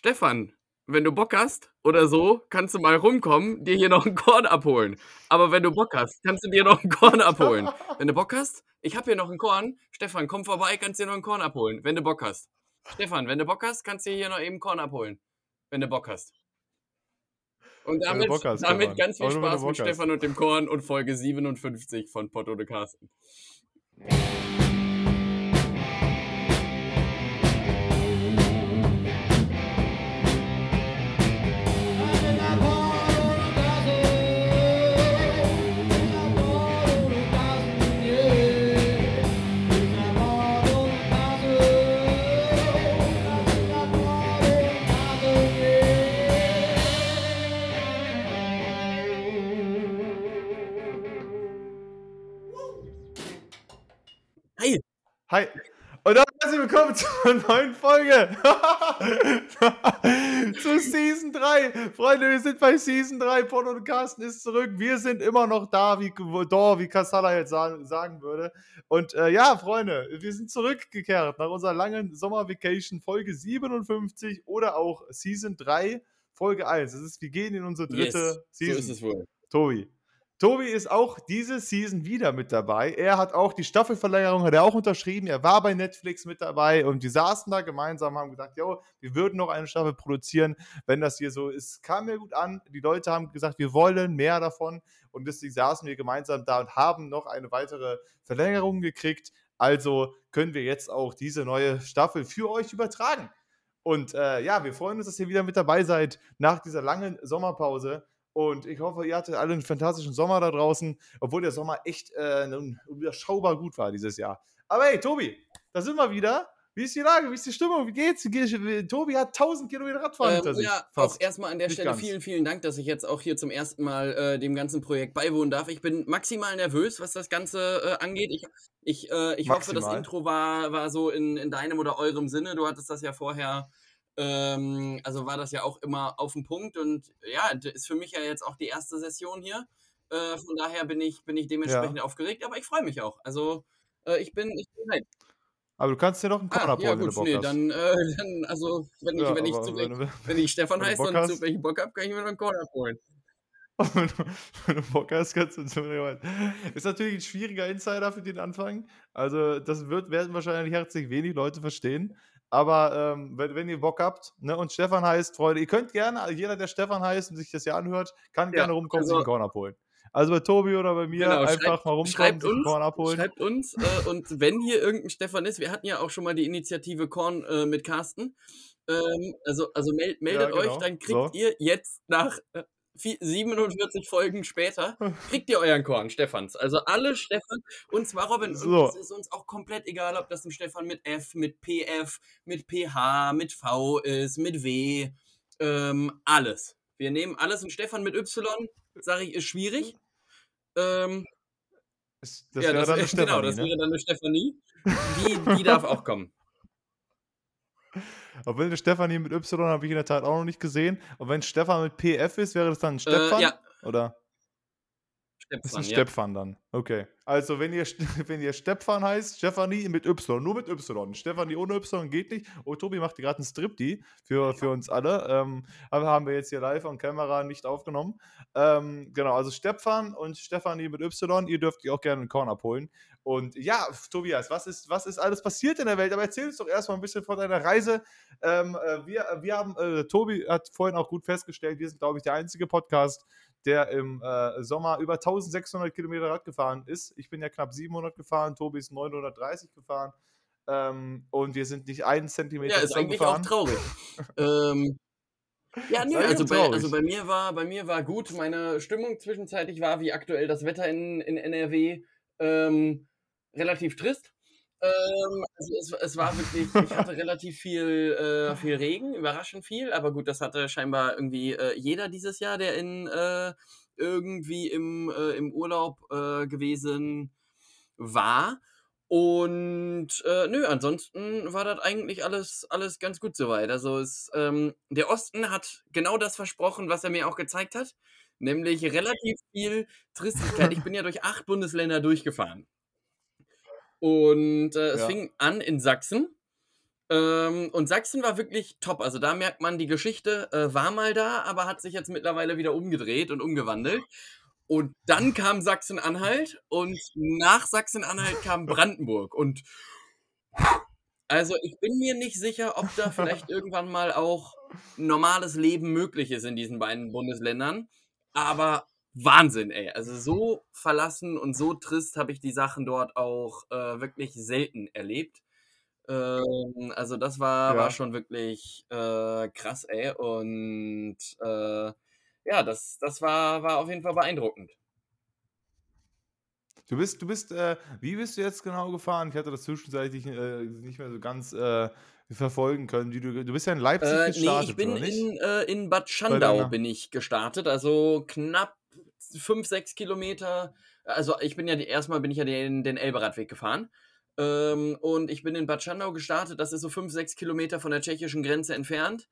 Stefan, wenn du Bock hast oder so, kannst du mal rumkommen, dir hier noch ein Korn abholen. Aber wenn du Bock hast, kannst du dir noch ein Korn abholen. Wenn du Bock hast, ich habe hier noch ein Korn. Stefan, komm vorbei, kannst dir noch ein Korn abholen, wenn du Bock hast. Stefan, wenn du Bock hast, kannst du dir hier noch eben Korn abholen, wenn du Bock hast. Und damit, hast, damit ganz viel Spaß mit Stefan und dem Korn und Folge 57 von Potto de Carsten. Hi. Und dann herzlich willkommen zur neuen Folge. zu Season 3. Freunde, wir sind bei Season 3. Porno und Carsten ist zurück. Wir sind immer noch da, wie, da, wie Kassala jetzt sagen, sagen würde. Und äh, ja, Freunde, wir sind zurückgekehrt nach unserer langen Sommervacation, Folge 57 oder auch Season 3, Folge 1. Das ist, wir gehen in unsere dritte yes, Season. So ist es wohl. Tobi. Tobi ist auch diese Season wieder mit dabei. Er hat auch die Staffelverlängerung, hat er auch unterschrieben. Er war bei Netflix mit dabei und die saßen da gemeinsam, haben gesagt, jo, wir würden noch eine Staffel produzieren, wenn das hier so ist. Kam mir gut an. Die Leute haben gesagt, wir wollen mehr davon und deswegen saßen wir gemeinsam da und haben noch eine weitere Verlängerung gekriegt. Also können wir jetzt auch diese neue Staffel für euch übertragen. Und äh, ja, wir freuen uns, dass ihr wieder mit dabei seid nach dieser langen Sommerpause. Und ich hoffe, ihr hattet alle einen fantastischen Sommer da draußen, obwohl der Sommer echt äh, überschaubar gut war dieses Jahr. Aber hey, Tobi, da sind wir wieder. Wie ist die Lage? Wie ist die Stimmung? Wie geht's? Tobi hat 1000 Kilometer Radfahren ähm, hinter sich. Ja, fast. auch erstmal an der Nicht Stelle ganz. vielen, vielen Dank, dass ich jetzt auch hier zum ersten Mal äh, dem ganzen Projekt beiwohnen darf. Ich bin maximal nervös, was das Ganze äh, angeht. Ich, ich, äh, ich hoffe, das Intro war, war so in, in deinem oder eurem Sinne. Du hattest das ja vorher ähm, also war das ja auch immer auf dem Punkt und ja, das ist für mich ja jetzt auch die erste Session hier. Äh, von daher bin ich, bin ich dementsprechend ja. aufgeregt, aber ich freue mich auch. Also äh, ich bin, ich bin halt. Aber du kannst dir doch einen Korn ah, ja, gut, wenn nee, hast. Dann, äh, dann, also, wenn ich, ja, wenn ich, zufällig, wenn, wenn ich Stefan heiße und zufällig Bock habe, kann ich mir noch einen wenn, du, wenn du Bock hast, kannst du zu mir Ist natürlich ein schwieriger Insider für den Anfang. Also, das wird, werden wahrscheinlich herzlich wenig Leute verstehen. Aber ähm, wenn, wenn, ihr Bock habt ne, und Stefan heißt, Freunde, ihr könnt gerne, jeder, der Stefan heißt und sich das hier anhört, kann ja, gerne rumkommen also, und sich einen Korn abholen. Also bei Tobi oder bei mir genau, einfach schreibt, mal rumkommen, sich einen Korn abholen. Schreibt uns äh, und wenn hier irgendein Stefan ist, wir hatten ja auch schon mal die Initiative Korn äh, mit Carsten. Ähm, also also meld, meldet ja, genau. euch, dann kriegt so. ihr jetzt nach äh, 47 Folgen später kriegt ihr euren Korn, Stefans. Also alle Stefan. Und zwar, Robin, so. es ist uns auch komplett egal, ob das ein Stefan mit F, mit PF, mit PH, mit V ist, mit W. Ähm, alles. Wir nehmen alles. Und Stefan mit Y, sage ich, ist schwierig. Ähm, das ja, wäre das, dann eine Stefanie. Genau, das ne? wäre dann eine Stefanie. Die, die darf auch kommen. Obwohl eine Stefanie mit Y habe ich in der Tat auch noch nicht gesehen. Und wenn Stefan mit PF ist, wäre das dann ein Stefan? Äh, ja. Oder? Stefan, ist ein ja. Stefan dann. Okay. Also, wenn ihr, wenn ihr Stefan heißt, Stefanie mit Y, nur mit Y. Stefanie ohne Y geht nicht. Oh, Tobi macht gerade einen Stripti für, für uns alle. Ähm, aber haben wir jetzt hier live on Kamera nicht aufgenommen. Ähm, genau, also Stefan und Stefanie mit Y. Ihr dürft ihr auch gerne einen Korn abholen. Und ja, Tobias, was ist, was ist alles passiert in der Welt? Aber erzähl uns doch erstmal ein bisschen von deiner Reise. Ähm, äh, wir, wir haben, äh, Tobi hat vorhin auch gut festgestellt, wir sind, glaube ich, der einzige Podcast, der im äh, Sommer über 1600 Kilometer Rad gefahren ist. Ich bin ja knapp 700 gefahren, Tobi ist 930 gefahren. Ähm, und wir sind nicht einen Zentimeter Ja, ist eigentlich gefahren. auch traurig. ähm, ja, nee, also bei, also bei mir war bei mir war gut. Meine Stimmung zwischenzeitlich war wie aktuell das Wetter in, in NRW ähm, relativ trist. Ähm, also es, es, war wirklich, ich hatte relativ viel, äh, viel Regen, überraschend viel, aber gut, das hatte scheinbar irgendwie äh, jeder dieses Jahr, der in äh, irgendwie im, äh, im Urlaub äh, gewesen war. Und äh, nö, ansonsten war das eigentlich alles, alles ganz gut soweit. Also es, ähm, der Osten hat genau das versprochen, was er mir auch gezeigt hat, nämlich relativ viel Tristigkeit. Ich bin ja durch acht Bundesländer durchgefahren. Und äh, es ja. fing an in Sachsen. Ähm, und Sachsen war wirklich top. Also da merkt man, die Geschichte äh, war mal da, aber hat sich jetzt mittlerweile wieder umgedreht und umgewandelt. Und dann kam Sachsen-Anhalt und nach Sachsen-Anhalt kam Brandenburg. Und also ich bin mir nicht sicher, ob da vielleicht irgendwann mal auch normales Leben möglich ist in diesen beiden Bundesländern. Aber Wahnsinn, ey. Also so verlassen und so trist habe ich die Sachen dort auch äh, wirklich selten erlebt. Ähm, also das war, war schon wirklich äh, krass, ey. Und äh, ja, das, das war, war auf jeden Fall beeindruckend. Du bist, du bist, äh, wie bist du jetzt genau gefahren? Ich hatte das zwischenzeitlich äh, nicht mehr so ganz äh, verfolgen können. Du, du bist ja in Leipzig äh, gestartet, Nee, ich bin in, äh, in Bad Schandau bin ich gestartet, also knapp 5, 6 Kilometer. Also ich bin ja die, erstmal bin ich ja den, den Elberadweg gefahren. Ähm, und ich bin in Bad Schandau gestartet, das ist so 5, 6 Kilometer von der tschechischen Grenze entfernt.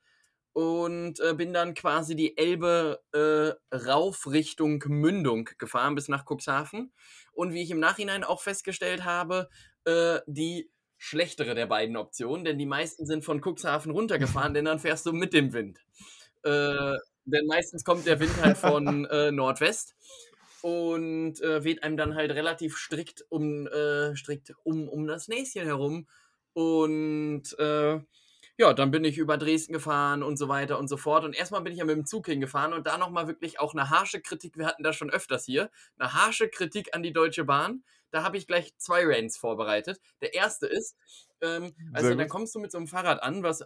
Und äh, bin dann quasi die Elbe äh, rauf Richtung Mündung gefahren bis nach Cuxhaven. Und wie ich im Nachhinein auch festgestellt habe, äh, die schlechtere der beiden Optionen, denn die meisten sind von Cuxhaven runtergefahren, denn dann fährst du mit dem Wind. Äh, denn meistens kommt der Wind halt von äh, Nordwest und äh, weht einem dann halt relativ strikt um, äh, strikt um, um das Näschen herum. Und äh, ja, dann bin ich über Dresden gefahren und so weiter und so fort. Und erstmal bin ich ja mit dem Zug hingefahren und da nochmal wirklich auch eine harsche Kritik. Wir hatten das schon öfters hier. Eine harsche Kritik an die Deutsche Bahn. Da habe ich gleich zwei Rants vorbereitet. Der erste ist, ähm, also da kommst du mit so einem Fahrrad an, was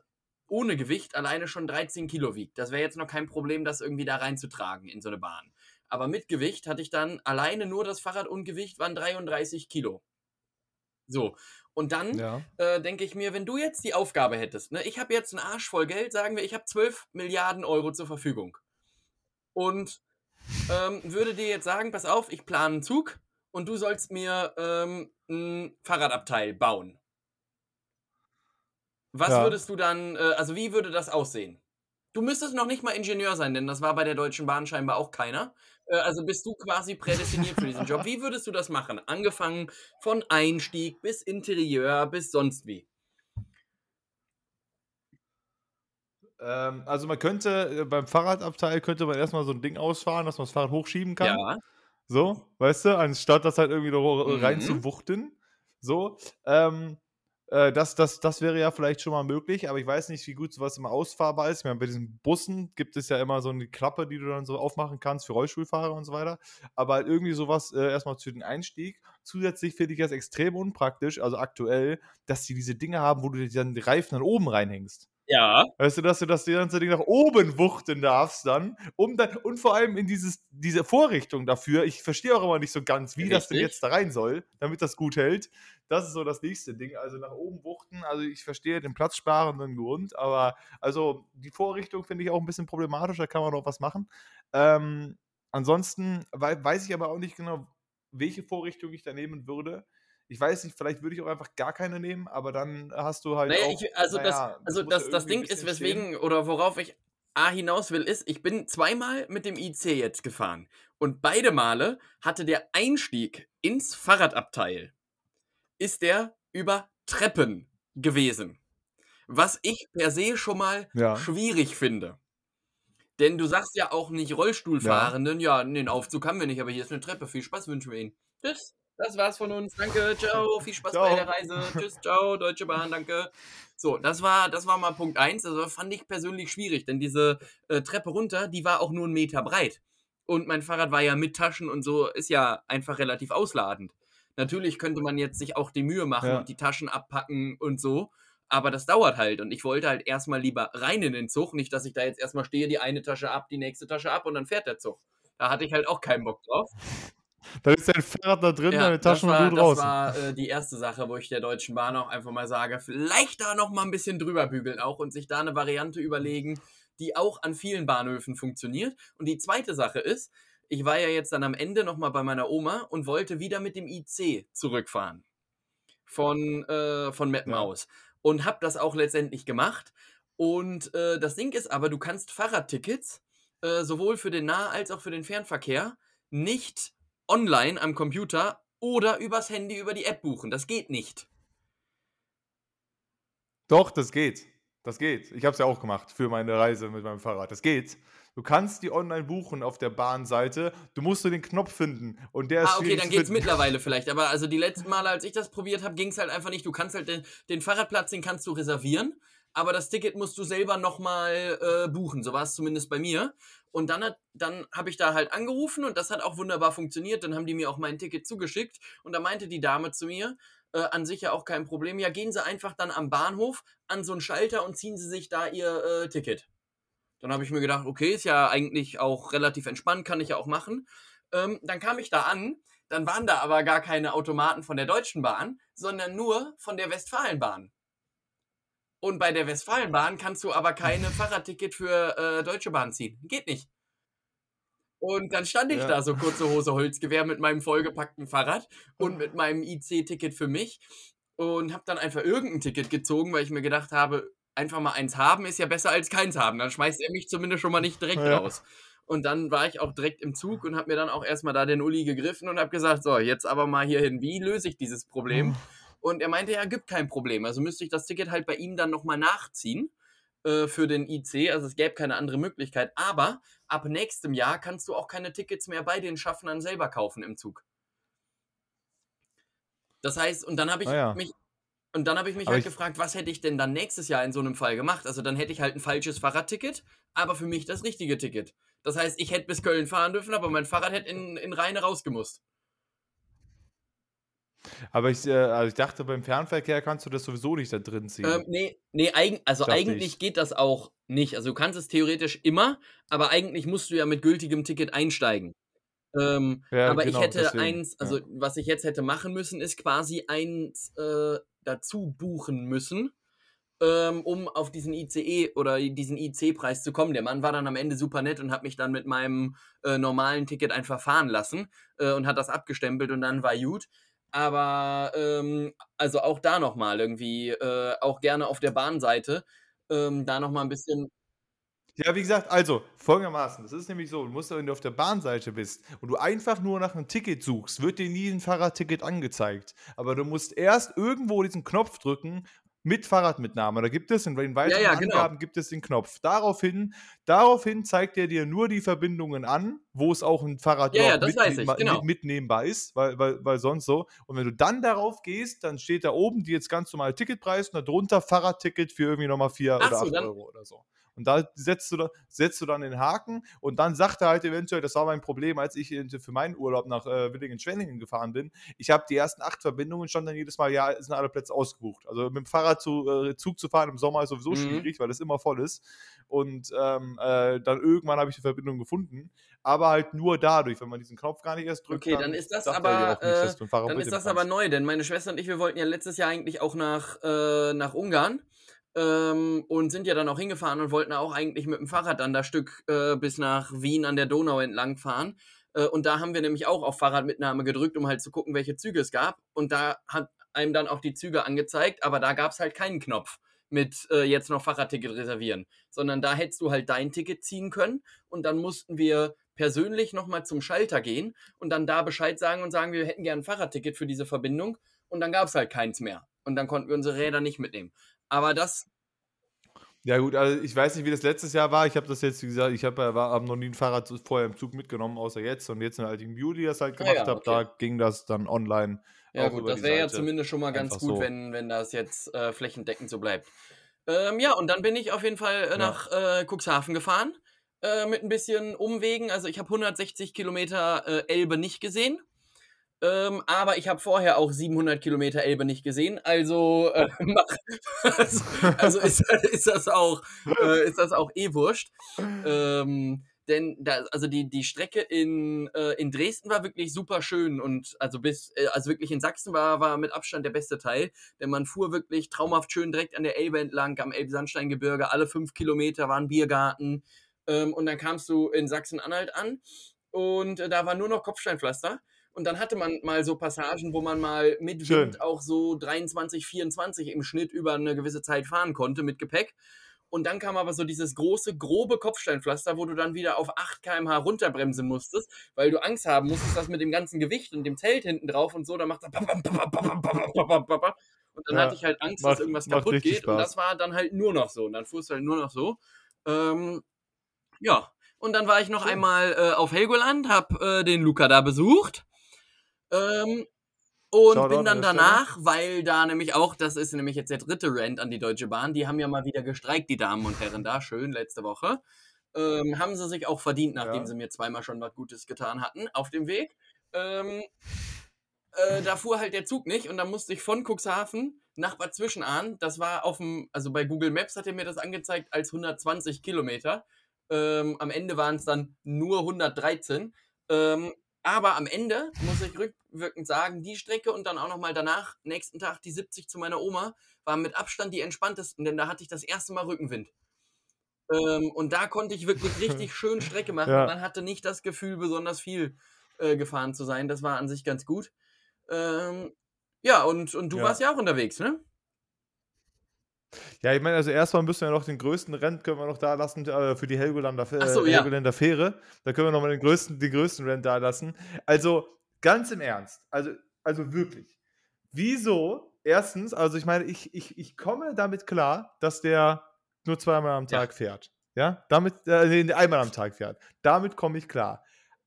ohne Gewicht alleine schon 13 Kilo wiegt. Das wäre jetzt noch kein Problem, das irgendwie da reinzutragen in so eine Bahn. Aber mit Gewicht hatte ich dann alleine nur das Fahrrad und Gewicht waren 33 Kilo. So. Und dann ja. äh, denke ich mir, wenn du jetzt die Aufgabe hättest, ne, ich habe jetzt einen Arsch voll Geld, sagen wir, ich habe 12 Milliarden Euro zur Verfügung. Und ähm, würde dir jetzt sagen, pass auf, ich plane einen Zug und du sollst mir ähm, ein Fahrradabteil bauen. Was ja. würdest du dann, äh, also wie würde das aussehen? Du müsstest noch nicht mal Ingenieur sein, denn das war bei der Deutschen Bahn scheinbar auch keiner. Äh, also bist du quasi prädestiniert für diesen Job. Wie würdest du das machen? Angefangen von Einstieg bis Interieur bis sonst wie. Ähm, also man könnte äh, beim Fahrradabteil könnte man erstmal so ein Ding ausfahren, dass man das Fahrrad hochschieben kann. Ja. So, weißt du, anstatt das halt irgendwie mhm. rein zu wuchten. So. Ähm, äh, das, das, das wäre ja vielleicht schon mal möglich, aber ich weiß nicht, wie gut sowas immer ausfahrbar ist. Meine, bei diesen Bussen gibt es ja immer so eine Klappe, die du dann so aufmachen kannst für Rollstuhlfahrer und so weiter. Aber halt irgendwie sowas äh, erstmal zu den Einstieg. Zusätzlich finde ich das extrem unpraktisch, also aktuell, dass die diese Dinge haben, wo du dann die Reifen dann oben reinhängst. Ja. Weißt du, dass du das ganze Ding nach oben wuchten darfst dann, um dann, und vor allem in dieses, diese Vorrichtung dafür, ich verstehe auch immer nicht so ganz, wie Richtig. das denn jetzt da rein soll, damit das gut hält. Das ist so das nächste Ding. Also nach oben wuchten, also ich verstehe den platzsparenden Grund, aber also die Vorrichtung finde ich auch ein bisschen problematisch, da kann man noch was machen. Ähm, ansonsten weiß ich aber auch nicht genau, welche Vorrichtung ich da nehmen würde ich weiß nicht, vielleicht würde ich auch einfach gar keine nehmen, aber dann hast du halt. Naja, auch, ich, also, naja, das, also das, das Ding ist, weswegen, stehen. oder worauf ich A hinaus will, ist, ich bin zweimal mit dem IC jetzt gefahren. Und beide Male hatte der Einstieg ins Fahrradabteil, ist der über Treppen gewesen. Was ich per se schon mal ja. schwierig finde. Denn du sagst ja auch nicht Rollstuhlfahrenden, ja, ja den Aufzug haben wir nicht, aber hier ist eine Treppe. Viel Spaß wünschen wir Ihnen. Tschüss. Das war's von uns. Danke, ciao, viel Spaß ciao. bei der Reise. Tschüss, ciao, Deutsche Bahn, danke. So, das war, das war mal Punkt 1. Also fand ich persönlich schwierig, denn diese äh, Treppe runter, die war auch nur einen Meter breit. Und mein Fahrrad war ja mit Taschen und so, ist ja einfach relativ ausladend. Natürlich könnte man jetzt sich auch die Mühe machen ja. und die Taschen abpacken und so. Aber das dauert halt. Und ich wollte halt erstmal lieber rein in den Zug. Nicht, dass ich da jetzt erstmal stehe, die eine Tasche ab, die nächste Tasche ab und dann fährt der Zug. Da hatte ich halt auch keinen Bock drauf. Dann ist dein Fahrrad da drin, ja, deine Taschen war, und du draußen. Das war äh, die erste Sache, wo ich der Deutschen Bahn auch einfach mal sage, vielleicht da noch mal ein bisschen drüber bügeln auch und sich da eine Variante überlegen, die auch an vielen Bahnhöfen funktioniert. Und die zweite Sache ist, ich war ja jetzt dann am Ende noch mal bei meiner Oma und wollte wieder mit dem IC zurückfahren. Von, äh, von Meppen ja. aus. Und habe das auch letztendlich gemacht. Und äh, das Ding ist aber, du kannst Fahrradtickets äh, sowohl für den Nah- als auch für den Fernverkehr nicht online am Computer oder übers Handy über die App buchen. Das geht nicht. Doch, das geht. Das geht. Ich habe es ja auch gemacht für meine Reise mit meinem Fahrrad. Das geht. Du kannst die online buchen auf der Bahnseite. Du musst nur den Knopf finden und der ist Ah, okay, dann geht's mittlerweile vielleicht. Aber also die letzten Male, als ich das probiert habe, ging es halt einfach nicht. Du kannst halt den, den Fahrradplatz, den kannst du reservieren, aber das Ticket musst du selber nochmal äh, buchen. So war es zumindest bei mir. Und dann, dann habe ich da halt angerufen und das hat auch wunderbar funktioniert. Dann haben die mir auch mein Ticket zugeschickt und da meinte die Dame zu mir, äh, an sich ja auch kein Problem. Ja, gehen Sie einfach dann am Bahnhof an so einen Schalter und ziehen Sie sich da Ihr äh, Ticket. Dann habe ich mir gedacht, okay, ist ja eigentlich auch relativ entspannt, kann ich ja auch machen. Ähm, dann kam ich da an, dann waren da aber gar keine Automaten von der Deutschen Bahn, sondern nur von der Westfalenbahn. Und bei der Westfalenbahn kannst du aber keine Fahrradticket für äh, Deutsche Bahn ziehen. Geht nicht. Und dann stand ich ja. da, so kurze Hose, Holzgewehr mit meinem vollgepackten Fahrrad und mit meinem IC-Ticket für mich und habe dann einfach irgendein Ticket gezogen, weil ich mir gedacht habe, einfach mal eins haben ist ja besser als keins haben. Dann schmeißt er mich zumindest schon mal nicht direkt ja. raus. Und dann war ich auch direkt im Zug und habe mir dann auch erstmal da den Uli gegriffen und habe gesagt, so, jetzt aber mal hier hin, wie löse ich dieses Problem? Und er meinte, ja, gibt kein Problem. Also müsste ich das Ticket halt bei ihm dann nochmal nachziehen äh, für den IC. Also es gäbe keine andere Möglichkeit. Aber ab nächstem Jahr kannst du auch keine Tickets mehr bei den Schaffnern selber kaufen im Zug. Das heißt, und dann habe ich ah, ja. mich und dann habe ich mich aber halt ich gefragt, was hätte ich denn dann nächstes Jahr in so einem Fall gemacht? Also dann hätte ich halt ein falsches Fahrradticket, aber für mich das richtige Ticket. Das heißt, ich hätte bis Köln fahren dürfen, aber mein Fahrrad hätte in, in Rheine rausgemusst. Aber ich, äh, also ich dachte, beim Fernverkehr kannst du das sowieso nicht da drin ziehen. Ähm, nee, nee eig also eigentlich ich. geht das auch nicht. Also du kannst es theoretisch immer, aber eigentlich musst du ja mit gültigem Ticket einsteigen. Ähm, ja, aber genau, ich hätte deswegen, eins, also ja. was ich jetzt hätte machen müssen, ist quasi eins äh, dazu buchen müssen, ähm, um auf diesen ICE oder diesen IC-Preis zu kommen. Der Mann war dann am Ende super nett und hat mich dann mit meinem äh, normalen Ticket einfach fahren lassen äh, und hat das abgestempelt und dann war gut. Aber ähm, also auch da nochmal irgendwie, äh, auch gerne auf der Bahnseite, ähm, da nochmal ein bisschen ja, wie gesagt, also folgendermaßen, das ist nämlich so, du musst, wenn du auf der Bahnseite bist und du einfach nur nach einem Ticket suchst, wird dir nie ein Fahrradticket angezeigt. Aber du musst erst irgendwo diesen Knopf drücken mit Fahrradmitnahme. Da gibt es, in den weiteren ja, ja, genau. Angaben gibt es den Knopf. Daraufhin, daraufhin zeigt er dir nur die Verbindungen an, wo es auch ein Fahrrad ja, mit, ich, genau. mitnehmbar ist, weil, weil, weil sonst so. Und wenn du dann darauf gehst, dann steht da oben die jetzt ganz normale Ticketpreis und darunter Fahrradticket für irgendwie nochmal 4 oder 8 Euro oder so. Und da setzt du, setzt du dann den Haken und dann sagt er halt eventuell, das war mein Problem, als ich für meinen Urlaub nach äh, Willingen-Schwenningen gefahren bin. Ich habe die ersten acht Verbindungen schon dann jedes Mal, ja, sind alle Plätze ausgebucht. Also mit dem Fahrrad zu, äh, Zug zu fahren im Sommer ist sowieso mhm. schwierig, weil es immer voll ist. Und ähm, äh, dann irgendwann habe ich die Verbindung gefunden aber halt nur dadurch, wenn man diesen Knopf gar nicht erst drückt. Okay, dann, dann ist das aber, nicht, äh, dann ist das aber neu, denn meine Schwester und ich, wir wollten ja letztes Jahr eigentlich auch nach, äh, nach Ungarn ähm, und sind ja dann auch hingefahren und wollten auch eigentlich mit dem Fahrrad dann das Stück äh, bis nach Wien an der Donau entlang fahren. Äh, und da haben wir nämlich auch auf Fahrradmitnahme gedrückt, um halt zu gucken, welche Züge es gab. Und da hat einem dann auch die Züge angezeigt, aber da gab es halt keinen Knopf mit äh, jetzt noch Fahrradticket reservieren, sondern da hättest du halt dein Ticket ziehen können und dann mussten wir persönlich nochmal zum Schalter gehen und dann da Bescheid sagen und sagen, wir hätten gerne ein Fahrradticket für diese Verbindung und dann gab es halt keins mehr und dann konnten wir unsere Räder nicht mitnehmen. Aber das. Ja, gut, also ich weiß nicht, wie das letztes Jahr war. Ich habe das jetzt, wie gesagt, ich habe hab noch nie ein Fahrrad vorher im Zug mitgenommen, außer jetzt. Und jetzt, als ich im Juli das halt gemacht ah, ja, habe, okay. da ging das dann online. Ja, gut, das wäre ja zumindest schon mal ganz gut, so. wenn, wenn das jetzt äh, flächendeckend so bleibt. Ähm, ja, und dann bin ich auf jeden Fall äh, nach äh, Cuxhaven gefahren. Äh, mit ein bisschen Umwegen. Also ich habe 160 Kilometer äh, Elbe nicht gesehen. Ähm, aber ich habe vorher auch 700 Kilometer Elbe nicht gesehen, also, äh, also, also ist, ist, das auch, äh, ist das auch eh wurscht. Ähm, denn da, also die, die Strecke in, äh, in Dresden war wirklich super schön und also bis, äh, also wirklich in Sachsen war, war mit Abstand der beste Teil, denn man fuhr wirklich traumhaft schön direkt an der Elbe entlang, am Elbsandsteingebirge, alle fünf Kilometer war ein Biergarten ähm, und dann kamst du in Sachsen-Anhalt an und äh, da war nur noch Kopfsteinpflaster und dann hatte man mal so Passagen, wo man mal mit Schön. Wind auch so 23, 24 im Schnitt über eine gewisse Zeit fahren konnte mit Gepäck. Und dann kam aber so dieses große, grobe Kopfsteinpflaster, wo du dann wieder auf 8 km/h runterbremsen musstest, weil du Angst haben musstest, dass mit dem ganzen Gewicht und dem Zelt hinten drauf und so, da macht das Und dann ja, hatte ich halt Angst, macht, dass irgendwas kaputt geht. Spaß. Und das war dann halt nur noch so. Und dann fuhr es halt nur noch so. Ähm, ja. Und dann war ich noch cool. einmal äh, auf Helgoland, hab äh, den Luca da besucht. Ähm, und Shoutout bin dann danach, weil da nämlich auch, das ist nämlich jetzt der dritte Rant an die Deutsche Bahn, die haben ja mal wieder gestreikt, die Damen und Herren da, schön, letzte Woche. Ähm, haben sie sich auch verdient, nachdem ja. sie mir zweimal schon was Gutes getan hatten auf dem Weg. Ähm, äh, da fuhr halt der Zug nicht und dann musste ich von Cuxhaven nach Bad Zwischenahn, das war auf dem, also bei Google Maps hat er mir das angezeigt als 120 Kilometer. Ähm, am Ende waren es dann nur 113. Ähm, aber am Ende muss ich rückwirkend sagen, die Strecke und dann auch nochmal danach, nächsten Tag die 70 zu meiner Oma, waren mit Abstand die entspanntesten, denn da hatte ich das erste Mal Rückenwind. Ähm, und da konnte ich wirklich richtig schön Strecke machen. Ja. Man hatte nicht das Gefühl, besonders viel äh, gefahren zu sein. Das war an sich ganz gut. Ähm, ja, und, und du ja. warst ja auch unterwegs, ne? Ja, ich meine, also erstmal müssen wir noch den größten Rent können wir noch da lassen äh, für die Helgolander, äh, so, ja. Helgolander Fähre. Da können wir noch mal den größten, den größten Rent da lassen. Also ganz im Ernst, also, also wirklich. Wieso? Erstens, also ich meine, ich, ich, ich komme damit klar, dass der nur zweimal am Tag ja. fährt. Ja, damit, äh, einmal am Tag fährt. Damit komme ich klar.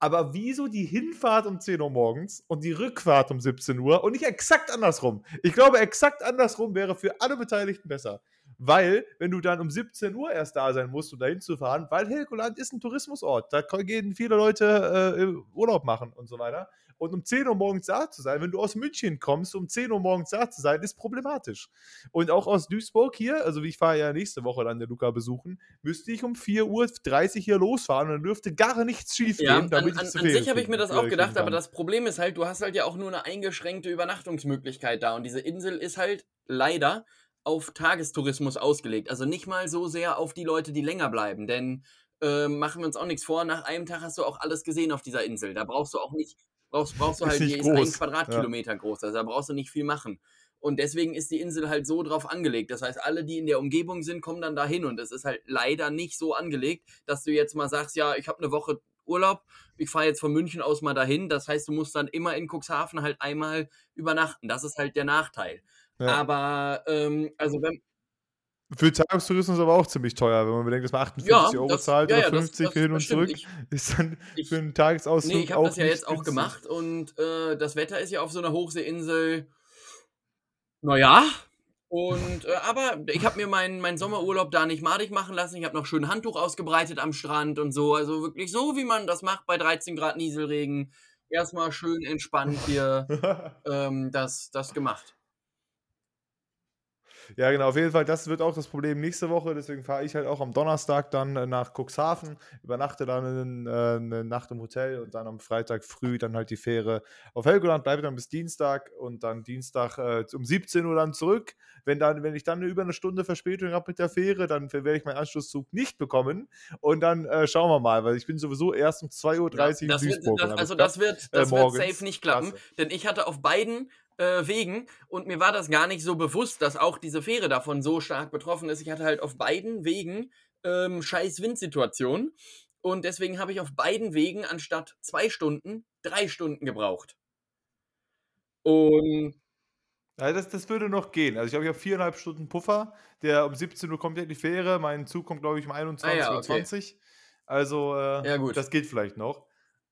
Aber wieso die Hinfahrt um 10 Uhr morgens und die Rückfahrt um 17 Uhr und nicht exakt andersrum? Ich glaube, exakt andersrum wäre für alle Beteiligten besser. Weil, wenn du dann um 17 Uhr erst da sein musst, um dahin zu fahren, weil Helgoland ist ein Tourismusort. Da gehen viele Leute äh, Urlaub machen und so weiter. Und um 10 Uhr morgens da zu sein, wenn du aus München kommst, um 10 Uhr morgens da zu sein, ist problematisch. Und auch aus Duisburg hier, also ich fahre ja nächste Woche dann der Luca besuchen, müsste ich um 4.30 Uhr hier losfahren und dann dürfte gar nichts schief gehen. Ja, an, an, an sich habe ich mir das auch gedacht, aber das Problem ist halt, du hast halt ja auch nur eine eingeschränkte Übernachtungsmöglichkeit da. Und diese Insel ist halt leider auf Tagestourismus ausgelegt. Also nicht mal so sehr auf die Leute, die länger bleiben. Denn äh, machen wir uns auch nichts vor, nach einem Tag hast du auch alles gesehen auf dieser Insel. Da brauchst du auch nicht brauchst, brauchst du halt, die ist ein Quadratkilometer ja. groß, also da brauchst du nicht viel machen. Und deswegen ist die Insel halt so drauf angelegt. Das heißt, alle, die in der Umgebung sind, kommen dann dahin. Und es ist halt leider nicht so angelegt, dass du jetzt mal sagst, ja, ich habe eine Woche Urlaub, ich fahre jetzt von München aus mal dahin. Das heißt, du musst dann immer in Cuxhaven halt einmal übernachten. Das ist halt der Nachteil. Ja. Aber, ähm, also wenn, für Tagestourismus aber auch ziemlich teuer, wenn man bedenkt, dass man 48 ja, Euro das, zahlt ja, oder 50 das, das, hin und zurück. Ich, ist dann ich, für einen Tagesausflug Nee, ich habe das ja jetzt auch gemacht und äh, das Wetter ist ja auf so einer Hochseeinsel, naja. Und, äh, aber ich habe mir meinen mein Sommerurlaub da nicht madig machen lassen. Ich habe noch schön Handtuch ausgebreitet am Strand und so. Also wirklich so, wie man das macht bei 13 Grad Nieselregen. Erstmal schön entspannt hier ähm, das, das gemacht. Ja, genau, auf jeden Fall, das wird auch das Problem nächste Woche. Deswegen fahre ich halt auch am Donnerstag dann äh, nach Cuxhaven, übernachte dann äh, eine Nacht im Hotel und dann am Freitag früh dann halt die Fähre auf Helgoland, bleibe dann bis Dienstag und dann Dienstag äh, um 17 Uhr dann zurück. Wenn, dann, wenn ich dann über eine Stunde Verspätung habe mit der Fähre, dann werde ich meinen Anschlusszug nicht bekommen. Und dann äh, schauen wir mal, weil ich bin sowieso erst um 2.30 Uhr ja, in Duisburg. Wird, das, also das wird, das wird safe nicht klappen, Klasse. denn ich hatte auf beiden äh, Wegen und mir war das gar nicht so bewusst, dass auch diese Fähre davon so stark betroffen ist. Ich hatte halt auf beiden Wegen ähm, scheiß Windsituationen und deswegen habe ich auf beiden Wegen anstatt zwei Stunden drei Stunden gebraucht. Und ja, das, das würde noch gehen. Also ich habe viereinhalb Stunden Puffer. Der um 17 Uhr kommt ja die Fähre. Mein Zug kommt, glaube ich, um 21.20 ah, ja, okay. Uhr. Also äh, ja, gut. das geht vielleicht noch.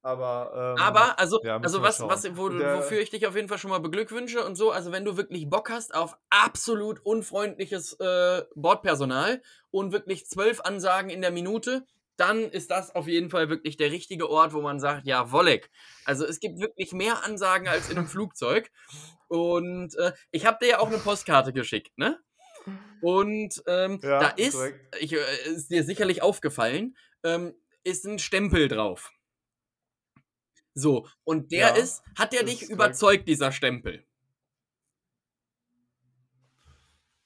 Aber, ähm, Aber also, ja, also was, was, wo, Der, wofür ich dich auf jeden Fall schon mal beglückwünsche und so, also wenn du wirklich Bock hast auf absolut unfreundliches äh, Bordpersonal und wirklich zwölf Ansagen in der Minute, dann ist das auf jeden Fall wirklich der richtige Ort, wo man sagt, ja, Wolleck. Also es gibt wirklich mehr Ansagen als in einem Flugzeug. Und äh, ich habe dir ja auch eine Postkarte geschickt, ne? Und ähm, ja, da ist, ich, äh, ist dir sicherlich aufgefallen, ähm, ist ein Stempel drauf. So, und der ja, ist, hat der dich überzeugt, dieser Stempel?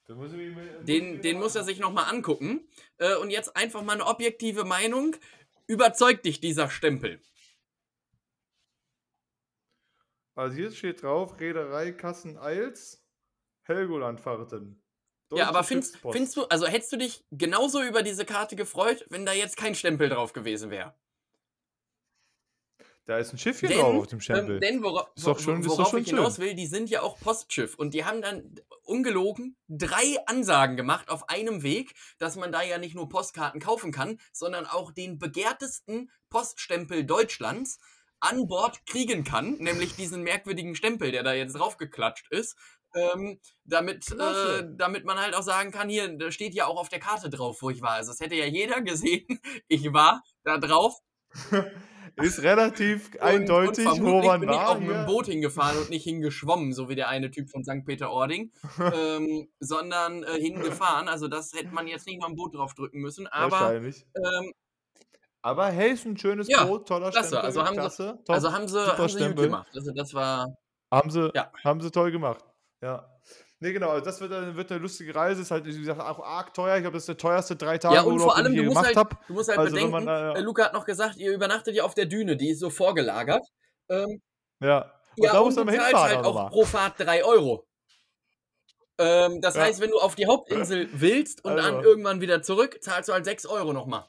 Muss mich, den, den muss er sich nochmal angucken. Äh, und jetzt einfach mal eine objektive Meinung. Überzeugt dich dieser Stempel? Also hier steht drauf, Reederei Kassen Eils, Helgolandfahrten. Ja, aber findest, findest du, also hättest du dich genauso über diese Karte gefreut, wenn da jetzt kein Stempel drauf gewesen wäre? Da ist ein Schiffchen denn, drauf auf dem Stempel. Ähm, denn wora ist doch schon, worauf ist doch schon ich hinaus schön. will, die sind ja auch Postschiff. Und die haben dann ungelogen drei Ansagen gemacht auf einem Weg, dass man da ja nicht nur Postkarten kaufen kann, sondern auch den begehrtesten Poststempel Deutschlands an Bord kriegen kann, nämlich diesen merkwürdigen Stempel, der da jetzt draufgeklatscht ist. Ähm, damit, äh, damit man halt auch sagen kann, hier, da steht ja auch auf der Karte drauf, wo ich war. Also es hätte ja jeder gesehen, ich war da drauf. ist relativ und, eindeutig, und wo man bin war. Ich auch mit dem Boot hingefahren und nicht hingeschwommen, so wie der eine Typ von St. Peter-Ording, ähm, sondern äh, hingefahren. Also das hätte man jetzt nicht mal ein Boot drauf drücken müssen. Aber, Wahrscheinlich. Ähm, aber hey, ist ein schönes ja, Boot, toller klasse. Stempel. Also haben klasse, sie, also haben sie, haben sie gut gemacht. Also das war. Haben sie, ja. haben sie toll gemacht. Ja. Nee, genau, also das wird, wird eine lustige Reise, ist halt, wie gesagt, auch arg teuer. Ich glaube, das ist der teuerste drei Tage, ja, und vor allem, den ich du musst, halt, du musst halt also, bedenken, man, äh, Luca hat noch gesagt, ihr übernachtet ja auf der Düne, die ist so vorgelagert. Ähm, ja, und ja, da musst du aber hinfahren. halt auch pro Fahrt drei Euro. Ähm, das ja. heißt, wenn du auf die Hauptinsel willst und also. dann irgendwann wieder zurück, zahlst du halt sechs Euro nochmal.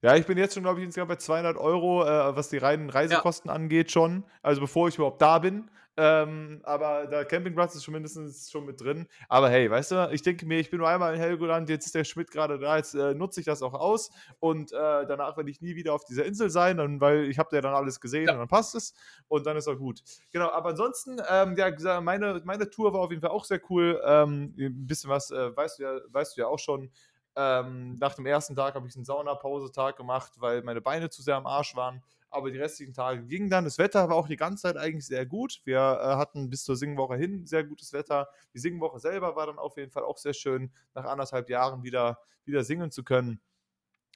Ja, ich bin jetzt schon, glaube ich, insgesamt bei 200 Euro, äh, was die reinen Reisekosten ja. angeht, schon. Also bevor ich überhaupt da bin. Ähm, aber der Campingplatz ist schon mindestens schon mit drin. Aber hey, weißt du, ich denke mir, ich bin nur einmal in Helgoland, jetzt ist der Schmidt gerade da, jetzt äh, nutze ich das auch aus und äh, danach werde ich nie wieder auf dieser Insel sein, dann, weil ich habe ja dann alles gesehen ja. und dann passt es und dann ist auch gut. Genau, aber ansonsten, ähm, ja, meine, meine Tour war auf jeden Fall auch sehr cool. Ähm, ein bisschen was äh, weißt, du ja, weißt du ja auch schon. Ähm, nach dem ersten Tag habe ich einen Saunapause-Tag gemacht, weil meine Beine zu sehr am Arsch waren aber die restlichen Tage gingen dann. Das Wetter war auch die ganze Zeit eigentlich sehr gut. Wir äh, hatten bis zur Singwoche hin sehr gutes Wetter. Die Singwoche selber war dann auf jeden Fall auch sehr schön, nach anderthalb Jahren wieder, wieder singen zu können.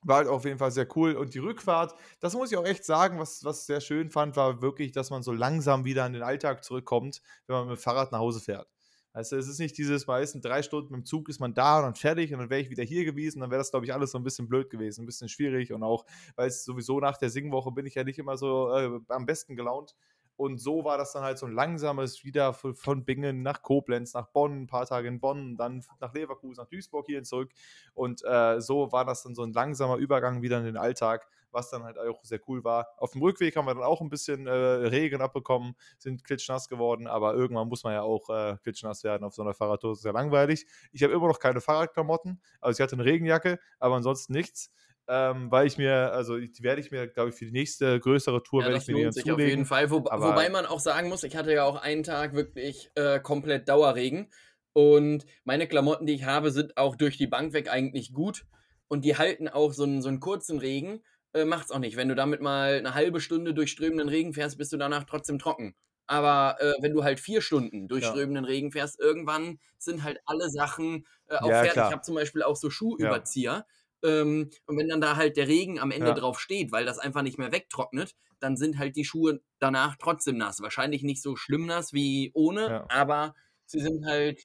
War halt auf jeden Fall sehr cool. Und die Rückfahrt, das muss ich auch echt sagen, was, was sehr schön fand, war wirklich, dass man so langsam wieder in den Alltag zurückkommt, wenn man mit dem Fahrrad nach Hause fährt. Also es ist nicht dieses, meistens drei Stunden im Zug ist man da und dann fertig und dann wäre ich wieder hier gewesen, dann wäre das, glaube ich, alles so ein bisschen blöd gewesen, ein bisschen schwierig und auch, weil es sowieso nach der Singwoche bin ich ja nicht immer so äh, am besten gelaunt. Und so war das dann halt so ein langsames wieder von Bingen nach Koblenz, nach Bonn, ein paar Tage in Bonn, dann nach Leverkusen, nach Duisburg hierhin zurück. Und äh, so war das dann so ein langsamer Übergang wieder in den Alltag was dann halt auch sehr cool war. Auf dem Rückweg haben wir dann auch ein bisschen äh, Regen abbekommen, sind klitschnass geworden, aber irgendwann muss man ja auch äh, klitschnass werden auf so einer Fahrradtour. Das ist ja langweilig. Ich habe immer noch keine Fahrradklamotten, also ich hatte eine Regenjacke, aber ansonsten nichts. Ähm, weil ich mir, also die werde ich mir, glaube ich, für die nächste größere Tour, ja, werde ich mir die zulegen. auf jeden Fall. Wo, wobei man auch sagen muss, ich hatte ja auch einen Tag wirklich äh, komplett Dauerregen und meine Klamotten, die ich habe, sind auch durch die Bank weg eigentlich gut und die halten auch so einen, so einen kurzen Regen äh, macht's auch nicht. Wenn du damit mal eine halbe Stunde durch strömenden Regen fährst, bist du danach trotzdem trocken. Aber äh, wenn du halt vier Stunden durch ja. strömenden Regen fährst, irgendwann sind halt alle Sachen äh, auch ja, fertig. Klar. Ich habe zum Beispiel auch so Schuhüberzieher. Ja. Ähm, und wenn dann da halt der Regen am Ende drauf steht, weil das einfach nicht mehr wegtrocknet, dann sind halt die Schuhe danach trotzdem nass. Wahrscheinlich nicht so schlimm nass wie ohne, aber sie sind halt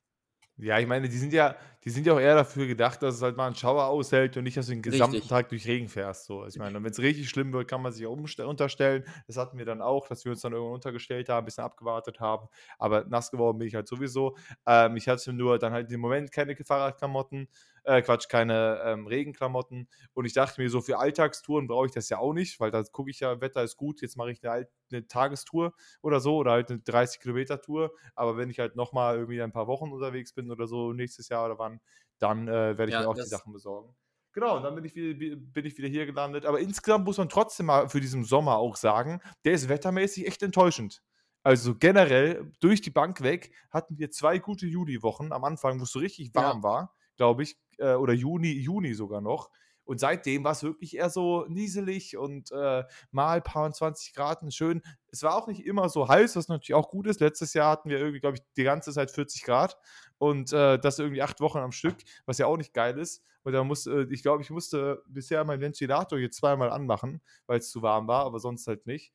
ja, ich meine, die sind ja, die sind ja auch eher dafür gedacht, dass es halt mal einen Schauer aushält und nicht, dass du den gesamten richtig. Tag durch Regen fährst. So. Ich meine, wenn es richtig schlimm wird, kann man sich auch unterstellen. Das hatten wir dann auch, dass wir uns dann irgendwann untergestellt haben, ein bisschen abgewartet haben. Aber nass geworden bin ich halt sowieso. Ähm, ich hatte nur dann halt im Moment keine Fahrradklamotten äh, Quatsch, keine ähm, Regenklamotten. Und ich dachte mir, so für Alltagstouren brauche ich das ja auch nicht, weil da gucke ich ja, Wetter ist gut, jetzt mache ich eine, eine, Tagestour oder so oder halt eine 30 Kilometer Tour. Aber wenn ich halt nochmal irgendwie ein paar Wochen unterwegs bin oder so nächstes Jahr oder wann, dann äh, werde ich ja, mir auch die Sachen besorgen. Genau, dann bin ich, wieder, bin ich wieder hier gelandet. Aber insgesamt muss man trotzdem mal für diesen Sommer auch sagen, der ist wettermäßig echt enttäuschend. Also generell durch die Bank weg hatten wir zwei gute Juliwochen am Anfang, wo es so richtig warm ja. war glaube ich, äh, oder Juni, Juni sogar noch. Und seitdem war es wirklich eher so nieselig und äh, mal paar 20 Grad schön. Es war auch nicht immer so heiß, was natürlich auch gut ist. Letztes Jahr hatten wir irgendwie, glaube ich, die ganze Zeit 40 Grad und äh, das irgendwie acht Wochen am Stück, was ja auch nicht geil ist. Und da muss, äh, ich glaube, ich musste bisher meinen Ventilator jetzt zweimal anmachen, weil es zu warm war, aber sonst halt nicht.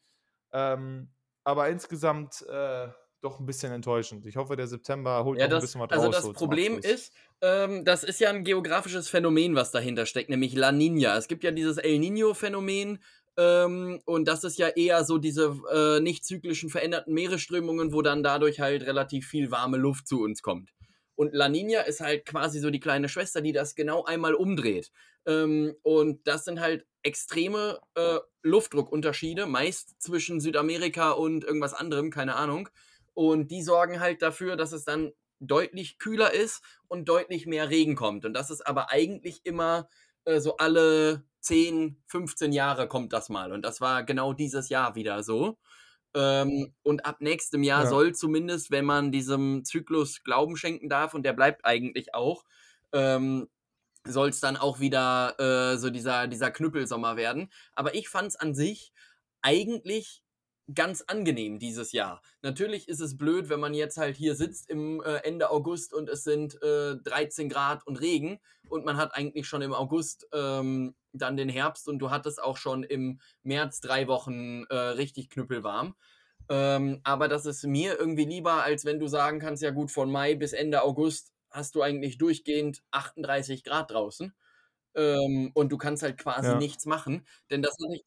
Ähm, aber insgesamt äh, doch ein bisschen enttäuschend. Ich hoffe, der September holt ja, noch ein bisschen was also raus. Also das Problem ist, ähm, das ist ja ein geografisches Phänomen, was dahinter steckt, nämlich La Nina. Es gibt ja dieses El Nino-Phänomen ähm, und das ist ja eher so diese äh, nicht zyklischen veränderten Meeresströmungen, wo dann dadurch halt relativ viel warme Luft zu uns kommt. Und La Nina ist halt quasi so die kleine Schwester, die das genau einmal umdreht. Ähm, und das sind halt extreme äh, Luftdruckunterschiede, meist zwischen Südamerika und irgendwas anderem, keine Ahnung. Und die sorgen halt dafür, dass es dann deutlich kühler ist und deutlich mehr Regen kommt. Und das ist aber eigentlich immer äh, so alle 10, 15 Jahre kommt das mal. Und das war genau dieses Jahr wieder so. Ähm, und ab nächstem Jahr ja. soll zumindest, wenn man diesem Zyklus Glauben schenken darf, und der bleibt eigentlich auch, ähm, soll es dann auch wieder äh, so dieser, dieser Knüppelsommer werden. Aber ich fand es an sich eigentlich ganz angenehm dieses Jahr. Natürlich ist es blöd, wenn man jetzt halt hier sitzt im äh, Ende August und es sind äh, 13 Grad und Regen und man hat eigentlich schon im August ähm, dann den Herbst und du hattest auch schon im März drei Wochen äh, richtig knüppelwarm. Ähm, aber das ist mir irgendwie lieber, als wenn du sagen kannst, ja gut, von Mai bis Ende August hast du eigentlich durchgehend 38 Grad draußen. Ähm, und du kannst halt quasi ja. nichts machen. Denn das hatte ich,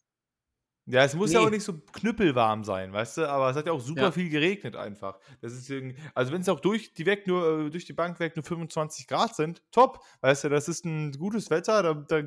ja, es muss ja auch nicht so knüppelwarm sein, weißt du, aber es hat ja auch super Ja. viel geregnet einfach. Das ist also wenn es auch durch die weg nur äh, durch die Bank weg nur 25 Grad sind, top, weißt du, das ist ein gutes Wetter, da, da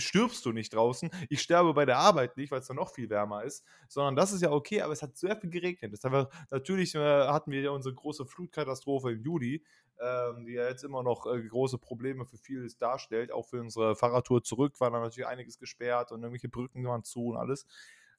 stirbst du nicht draußen. Ich sterbe bei der Arbeit nicht, weil es dann noch viel wärmer ist, sondern das ist ja okay, aber es hat sehr viel geregnet. Das einfach, natürlich äh, hatten wir ja unsere große Flutkatastrophe im Juli, ähm, die ja jetzt immer noch äh, große Probleme für vieles darstellt. Auch für unsere Fahrradtour zurück war da natürlich einiges gesperrt und irgendwelche Brücken waren zu und alles.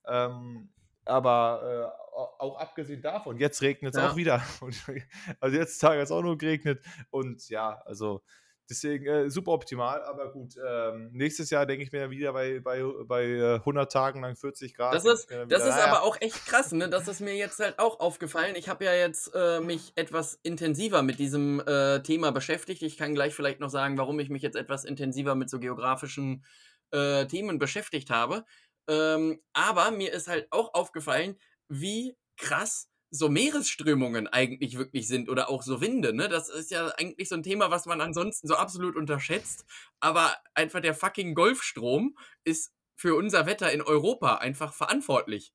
Ähm, aber äh, auch abgesehen davon, jetzt regnet es ja. auch wieder. also jetzt Tag hat es auch nur geregnet. Und ja, also Deswegen äh, super optimal, aber gut. Ähm, nächstes Jahr denke ich mir wieder bei, bei, bei 100 äh, Tagen lang 40 Grad. Das ist, wieder, das ist ah, aber auch echt krass, ne? Das ist mir jetzt halt auch aufgefallen. Ich habe ja jetzt äh, mich etwas intensiver mit diesem äh, Thema beschäftigt. Ich kann gleich vielleicht noch sagen, warum ich mich jetzt etwas intensiver mit so geografischen äh, Themen beschäftigt habe. Ähm, aber mir ist halt auch aufgefallen, wie krass so Meeresströmungen eigentlich wirklich sind oder auch so Winde. Ne? Das ist ja eigentlich so ein Thema, was man ansonsten so absolut unterschätzt. Aber einfach der fucking Golfstrom ist für unser Wetter in Europa einfach verantwortlich.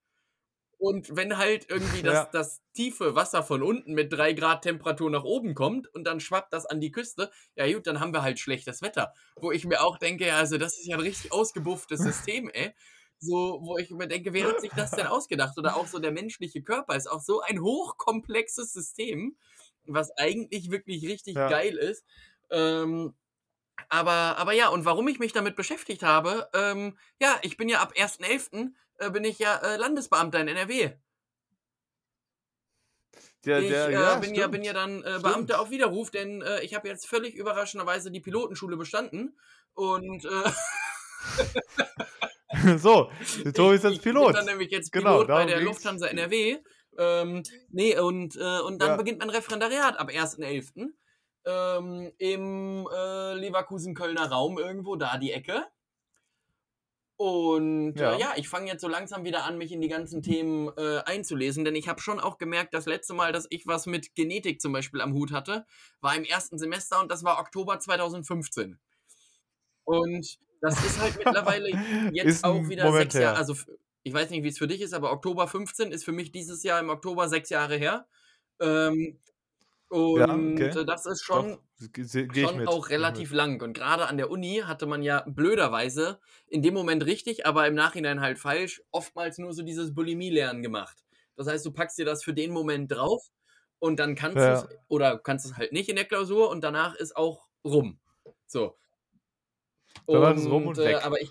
Und wenn halt irgendwie das, ja. das tiefe Wasser von unten mit drei Grad Temperatur nach oben kommt und dann schwappt das an die Küste, ja gut, dann haben wir halt schlechtes Wetter. Wo ich mir auch denke, also das ist ja ein richtig ausgebufftes System, ey so, wo ich mir denke, wer hat sich das denn ausgedacht? Oder auch so der menschliche Körper ist auch so ein hochkomplexes System, was eigentlich wirklich richtig ja. geil ist. Ähm, aber, aber ja, und warum ich mich damit beschäftigt habe, ähm, ja, ich bin ja ab 1.11. Äh, bin ich ja äh, Landesbeamter in NRW. Der, ich der, äh, ja, bin, ja, bin ja dann äh, Beamter auf Widerruf, denn äh, ich habe jetzt völlig überraschenderweise die Pilotenschule bestanden und äh, so, Tobi ist jetzt Pilot. Ich bin dann nämlich jetzt genau, Pilot genau, bei der ging's. Lufthansa NRW. Ähm, nee, und, äh, und dann ja. beginnt mein Referendariat ab 1.11. Ähm, im äh, Leverkusen-Kölner Raum irgendwo, da die Ecke. Und ja, äh, ja ich fange jetzt so langsam wieder an, mich in die ganzen Themen äh, einzulesen, denn ich habe schon auch gemerkt, das letzte Mal, dass ich was mit Genetik zum Beispiel am Hut hatte, war im ersten Semester und das war Oktober 2015. Und das ist halt mittlerweile jetzt auch wieder Moment sechs Jahre. Also ich weiß nicht, wie es für dich ist, aber Oktober 15 ist für mich dieses Jahr im Oktober sechs Jahre her. Ähm, und ja, okay. das ist schon, Doch, schon auch relativ lang. Und gerade an der Uni hatte man ja blöderweise in dem Moment richtig, aber im Nachhinein halt falsch, oftmals nur so dieses Bulimie-Lernen gemacht. Das heißt, du packst dir das für den Moment drauf und dann kannst ja. du es oder kannst es halt nicht in der Klausur und danach ist auch rum. So. Dann war es rum und weg. Äh, aber ich,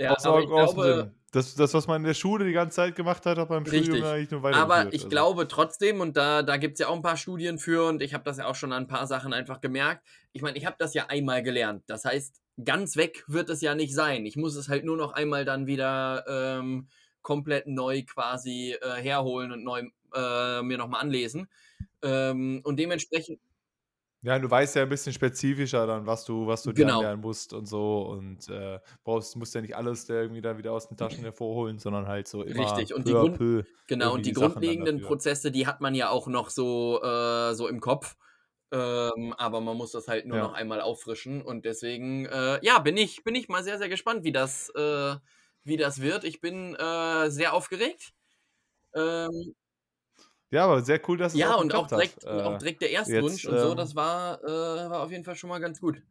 ja, aus, aber ich glaube, das, das, was man in der Schule die ganze Zeit gemacht hat, hat beim richtig. Studium eigentlich nur weiter. Aber ich also. glaube trotzdem, und da, da gibt es ja auch ein paar Studien für, und ich habe das ja auch schon an ein paar Sachen einfach gemerkt. Ich meine, ich habe das ja einmal gelernt. Das heißt, ganz weg wird es ja nicht sein. Ich muss es halt nur noch einmal dann wieder ähm, komplett neu quasi äh, herholen und neu äh, mir nochmal anlesen. Ähm, und dementsprechend ja, du weißt ja ein bisschen spezifischer dann, was du, was du genau. lernen musst und so und äh, brauchst, musst ja nicht alles irgendwie da wieder aus den Taschen hervorholen, sondern halt so immer Richtig, und die, Grund, peu genau, und die, die grundlegenden Prozesse, die hat man ja auch noch so, äh, so im Kopf. Ähm, aber man muss das halt nur ja. noch einmal auffrischen und deswegen, äh, ja, bin ich, bin ich mal sehr, sehr gespannt, wie das, äh, wie das wird. Ich bin äh, sehr aufgeregt. Ähm, Ja, aber sehr cool, dass es Ja, auch und auch direkt, und auch Äh, direkt der Erstwunsch jetzt, und so, ähm, das war, äh, war auf jeden Fall schon mal ganz gut.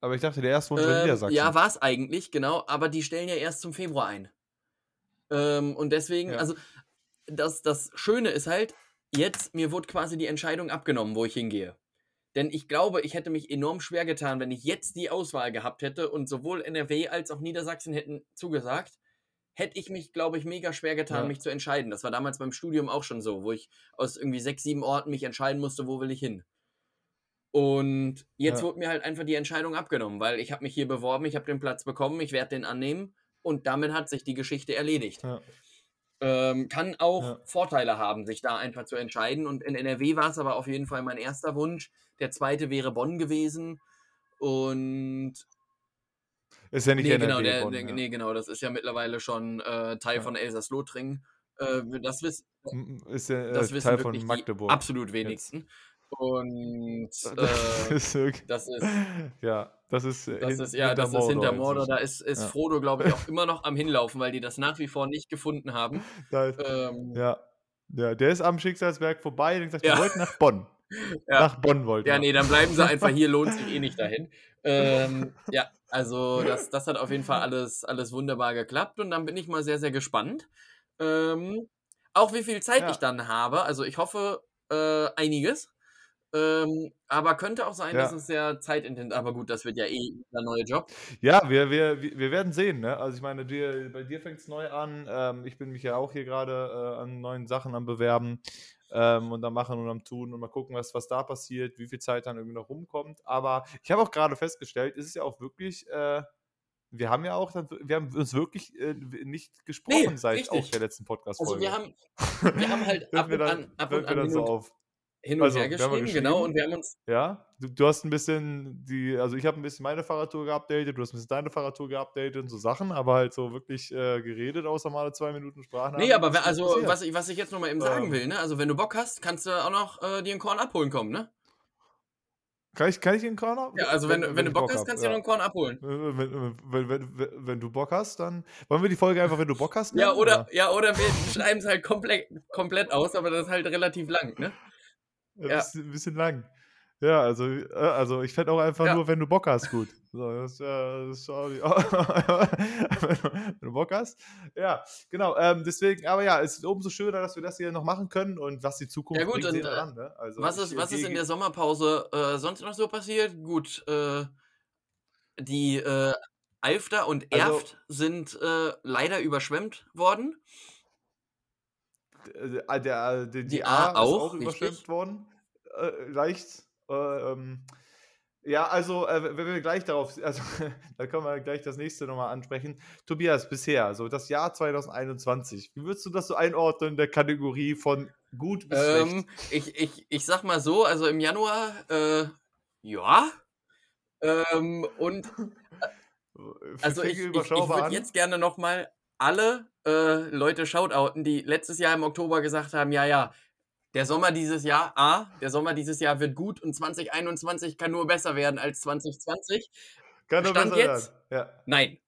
aber ich dachte, der Erstwunsch war Ähm, Niedersachsen. ja, war es eigentlich, genau, aber die stellen ja erst zum Februar ein. Ähm, und deswegen, Ja. also das, das Schöne ist halt, jetzt, mir wurde quasi die Entscheidung abgenommen, wo ich hingehe. Denn ich glaube, ich hätte mich enorm schwer getan, wenn ich jetzt die Auswahl gehabt hätte und sowohl NRW als auch Niedersachsen hätten zugesagt, hätte ich mich, glaube ich, mega schwer getan, Ja. mich zu entscheiden. Das war damals beim Studium auch schon so, wo ich aus irgendwie sechs, sieben Orten mich entscheiden musste, wo will ich hin. Und jetzt Ja. wurde mir halt einfach die Entscheidung abgenommen, weil ich habe mich hier beworben, ich habe den Platz bekommen, ich werde den annehmen und damit hat sich die Geschichte erledigt. Ja. Ähm, kann auch Ja. Vorteile haben, sich da einfach zu entscheiden. Und in NRW war es aber auf jeden Fall mein erster Wunsch. Der zweite wäre Bonn gewesen. Und Ist ja nicht nee, NRW, genau, der, Bonn, der, ja. nee, genau, das ist ja mittlerweile schon äh, Teil Ja. von Elsass-Lothringen. Äh, das, wiss, Ist ja äh, das wissen Teil von die Magdeburg. absolut Jetzt. wenigsten. Und Das äh, ist wirklich, das ist ja, das ist, Das hin- ist, ja, hinter das ist hinter Mordor Mordor. Da ist, ist Ja. Frodo, glaube ich, auch immer noch am Hinlaufen, weil die das nach wie vor nicht gefunden haben. Ist, Ähm, ja. ja, der ist am Schicksalsberg vorbei und hat gesagt, Ja. wir wollten nach Bonn. Ja. Nach Bonn wollten ja, nee, dann bleiben sie einfach hier, lohnt sich eh nicht dahin. Ähm, ja, also das, das hat auf jeden Fall alles, alles wunderbar geklappt und dann bin ich mal sehr, sehr gespannt. Ähm, auch wie viel Zeit Ja. ich dann habe. Also ich hoffe äh, einiges. Ähm, aber könnte auch sein, dass Ja. es sehr zeitintensiv Aber gut, das wird ja eh der neue Job. Ja, wir, wir, wir wir werden sehen. Ne? Also ich meine, dir, bei dir fängt es neu an. Ähm, ich bin mich ja auch hier gerade äh, an neuen Sachen am Bewerben ähm, und am Machen und am Tun und mal gucken, was, was da passiert, wie viel Zeit dann irgendwie noch rumkommt. Aber ich habe auch gerade festgestellt, es ist ja auch wirklich, äh, wir haben ja auch, dann, wir haben uns wirklich äh, nicht gesprochen seit richtig. auch der letzten Podcast-Folge. Also wir haben, wir haben halt ab und dann, an, ab und an so auf. Hin und Also, her mal geschrieben, genau, geschrieben. und wir haben uns Ja, du, du hast ein bisschen die, also ich habe ein bisschen meine Fahrradtour geupdatet, du hast ein bisschen deine Fahrradtour geupdatet und so Sachen, aber halt so wirklich äh, geredet, außer mal zwei Minuten Sprache. Nee, aber wenn, also, passiert. was ich, was ich jetzt noch mal eben sagen Ähm. will, ne? Also, wenn du Bock hast, kannst du auch noch äh, dir einen Korn abholen kommen, ne? Kann ich, kann ich in Corner? Ja, also, wenn, wenn, wenn du ich Bock hast, hab, kannst du dir ja. noch einen Korn abholen. Wenn, wenn, wenn, wenn, du Bock hast, dann. Wollen wir die Folge einfach, wenn du Bock hast? Ja, nennen, oder, ja, oder wir schreiben es halt komplett, komplett aus, aber das ist halt relativ lang, ne? Ein ja. bisschen, ein bisschen lang. Ja, also, äh, also ich fände auch einfach Ja. nur, wenn du Bock hast, gut. So, das, äh, das ist auch wenn, du, Bock hast. Ja, genau. Ähm, deswegen, aber ja, es ist umso schöner, dass wir das hier noch machen können und was die Zukunft Ja, gut, bringt, und, äh, dann, ne? also Was ich, ist, was ist in der Sommerpause äh, sonst noch so passiert? Gut, äh, die äh, Alfter und Also- Erft sind äh, leider überschwemmt worden. Äh, der, äh, die, die, Die A, A auch, ist auch überschwemmt worden. Äh, leicht. Äh, ähm, ja, also, äh, wenn wir gleich darauf, also, da können wir gleich das nächste nochmal ansprechen. Tobias, bisher, so das Jahr 2021, wie würdest du das so einordnen in der Kategorie von gut bis Ähm, ich, ich, ich sag mal so, also im Januar, äh, ja. Ähm, und also ich, ich, ich würde jetzt gerne nochmal alle äh, Leute shoutouten, die letztes Jahr im Oktober gesagt haben, ja, ja, der Sommer dieses Jahr, A, der Sommer dieses Jahr wird gut und 2021 kann nur besser werden als 2020. Kann doch Stand besser jetzt? werden. Nein.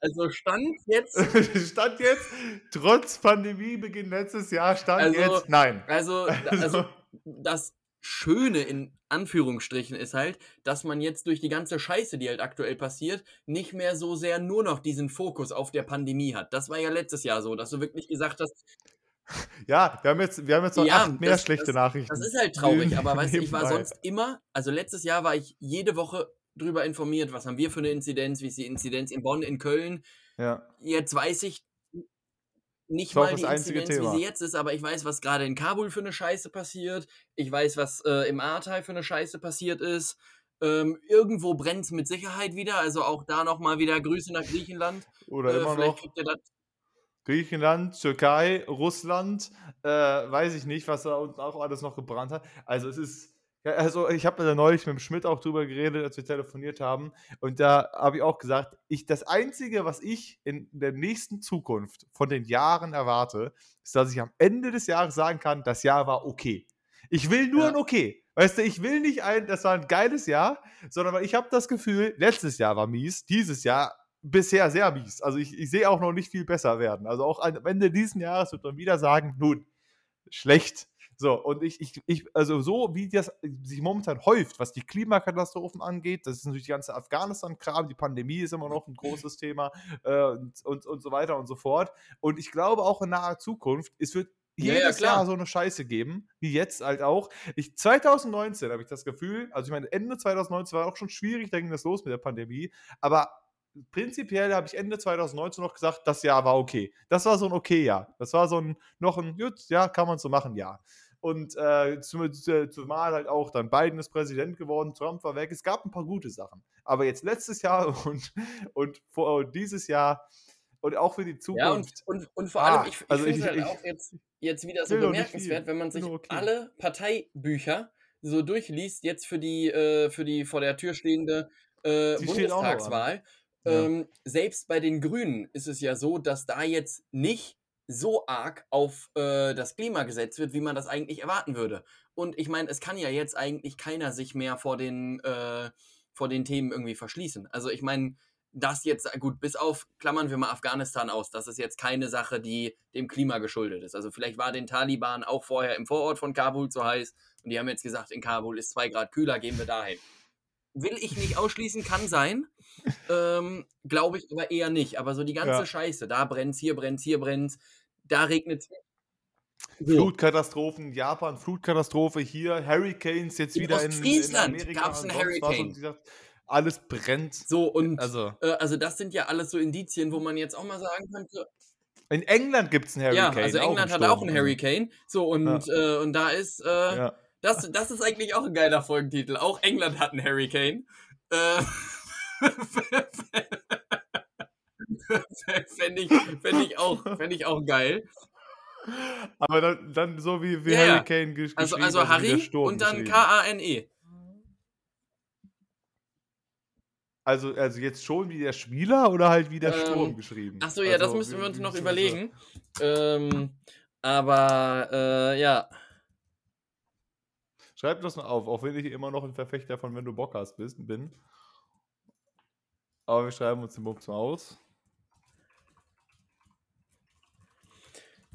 Also Stand jetzt, Ja. stand jetzt, trotz Pandemiebeginn letztes Jahr, stand Also, jetzt, nein. also, also das Schöne in Anführungsstrichen ist halt, dass man jetzt durch die ganze Scheiße, die halt aktuell passiert, nicht mehr so sehr nur noch diesen Fokus auf der Pandemie hat. Das war ja letztes Jahr so, dass du wirklich gesagt hast, Ja, wir haben jetzt, wir haben jetzt noch Ja, acht mehr das- schlechte das- Nachrichten. das ist halt traurig, aber weißt du, ich war sonst immer, also letztes Jahr war ich jede Woche drüber informiert, was haben wir für eine Inzidenz, wie ist die Inzidenz in Bonn, in Köln. Ja. Jetzt weiß ich nicht mal die Inzidenz, wie Thema. sie jetzt ist, aber ich weiß, was gerade in Kabul für eine Scheiße passiert. Ich weiß, was äh, im Ahrtal für eine Scheiße passiert ist. Ähm, irgendwo brennt es mit Sicherheit wieder, also auch da nochmal wieder Grüße nach Griechenland. Oder Äh, immer noch. Griechenland, Türkei, Russland, äh, weiß ich nicht, was da unten auch alles noch gebrannt hat. Also es ist, ja, also ich habe da neulich mit dem Schmidt auch drüber geredet, als wir telefoniert haben. Und da habe ich auch gesagt, ich, das Einzige, was ich in der nächsten Zukunft von den Jahren erwarte, ist, dass ich am Ende des Jahres sagen kann, das Jahr war okay. Ich will nur Ja. ein okay. Weißt du, ich will nicht ein, das war ein geiles Jahr, sondern weil ich habe das Gefühl, letztes Jahr war mies, dieses Jahr bisher sehr mies. Also ich, ich sehe auch noch nicht viel besser werden. Also auch am Ende dieses Jahres wird man wieder sagen, nun, schlecht. So, und ich, ich, ich, also so wie das sich momentan häuft, was die Klimakatastrophen angeht, das ist natürlich die ganze Afghanistan-Kram, die Pandemie ist immer noch ein großes Thema äh, und, und, und so weiter und so fort. Und ich glaube auch in naher Zukunft, es wird jedes ja, ja, Jahr so eine Scheiße geben, wie jetzt halt auch. Ich, 2019 habe ich das Gefühl, also ich meine, Ende 2019 war auch schon schwierig, da ging das los mit der Pandemie, aber prinzipiell habe ich Ende 2019 noch gesagt, das Jahr war okay. Das war so ein okay Jahr. Das war so ein, noch ein, gut, ja, kann man so machen, ja. Und äh, zumal halt auch dann Biden ist Präsident geworden, Trump war weg. Es gab ein paar gute Sachen. Aber jetzt letztes Jahr und, und vor, dieses Jahr und auch für die Zukunft. Ja, und, und, und vor allem, ah, ich, ich also finde halt auch jetzt, jetzt wieder so bemerkenswert, wenn man sich okay. alle Parteibücher so durchliest, jetzt für die, äh, für die vor der Tür stehende äh, Bundestagswahl. Ähm, Selbst bei den Grünen ist es ja so, dass da jetzt nicht so arg auf äh, das Klima gesetzt wird, wie man das eigentlich erwarten würde. Und ich meine, es kann ja jetzt eigentlich keiner sich mehr vor den, äh, vor den Themen irgendwie verschließen. Also ich meine, das jetzt, gut, bis auf, klammern wir mal Afghanistan aus, das ist jetzt keine Sache, die dem Klima geschuldet ist. Also vielleicht war den Taliban auch vorher im Vorort von Kabul zu heiß und die haben jetzt gesagt, in Kabul ist zwei Grad kühler, gehen wir dahin. Will ich nicht ausschließen, kann sein. ähm, Glaube ich aber eher nicht. Aber so die ganze ja. Scheiße, da brennt's, hier brennt's, hier brennt's, da regnet's. So. Flutkatastrophen, Japan, Flutkatastrophe hier, Hurricanes jetzt in wieder in, in Amerika. Gab es einen Hurricane. alles brennt. So, und also. Äh, also das sind ja alles so Indizien, wo man jetzt auch mal sagen könnte. In England gibt es einen Hurricane. Ja, also England hat auch einen Hurricane. So, und, ja. äh, und da ist äh, ja. Das, das ist eigentlich auch ein geiler Folgentitel. Auch England hat einen Hurricane. Äh, Fände ich, fänd ich, auch, fänd ich auch geil. Aber dann, dann so wie, wie ja, Hurricane geschrieben. Also, also, also Harry und dann K-A-N-E. Also, also jetzt schon wie der Spieler oder halt wie der ähm, Sturm geschrieben? Achso, ja, also, das müssen wir uns noch überlegen. Ähm, aber äh, ja. Schreib das mal auf, auch wenn ich immer noch ein Verfechter von wenn du Bock hast bist, bin. Aber wir schreiben uns den Punkt aus.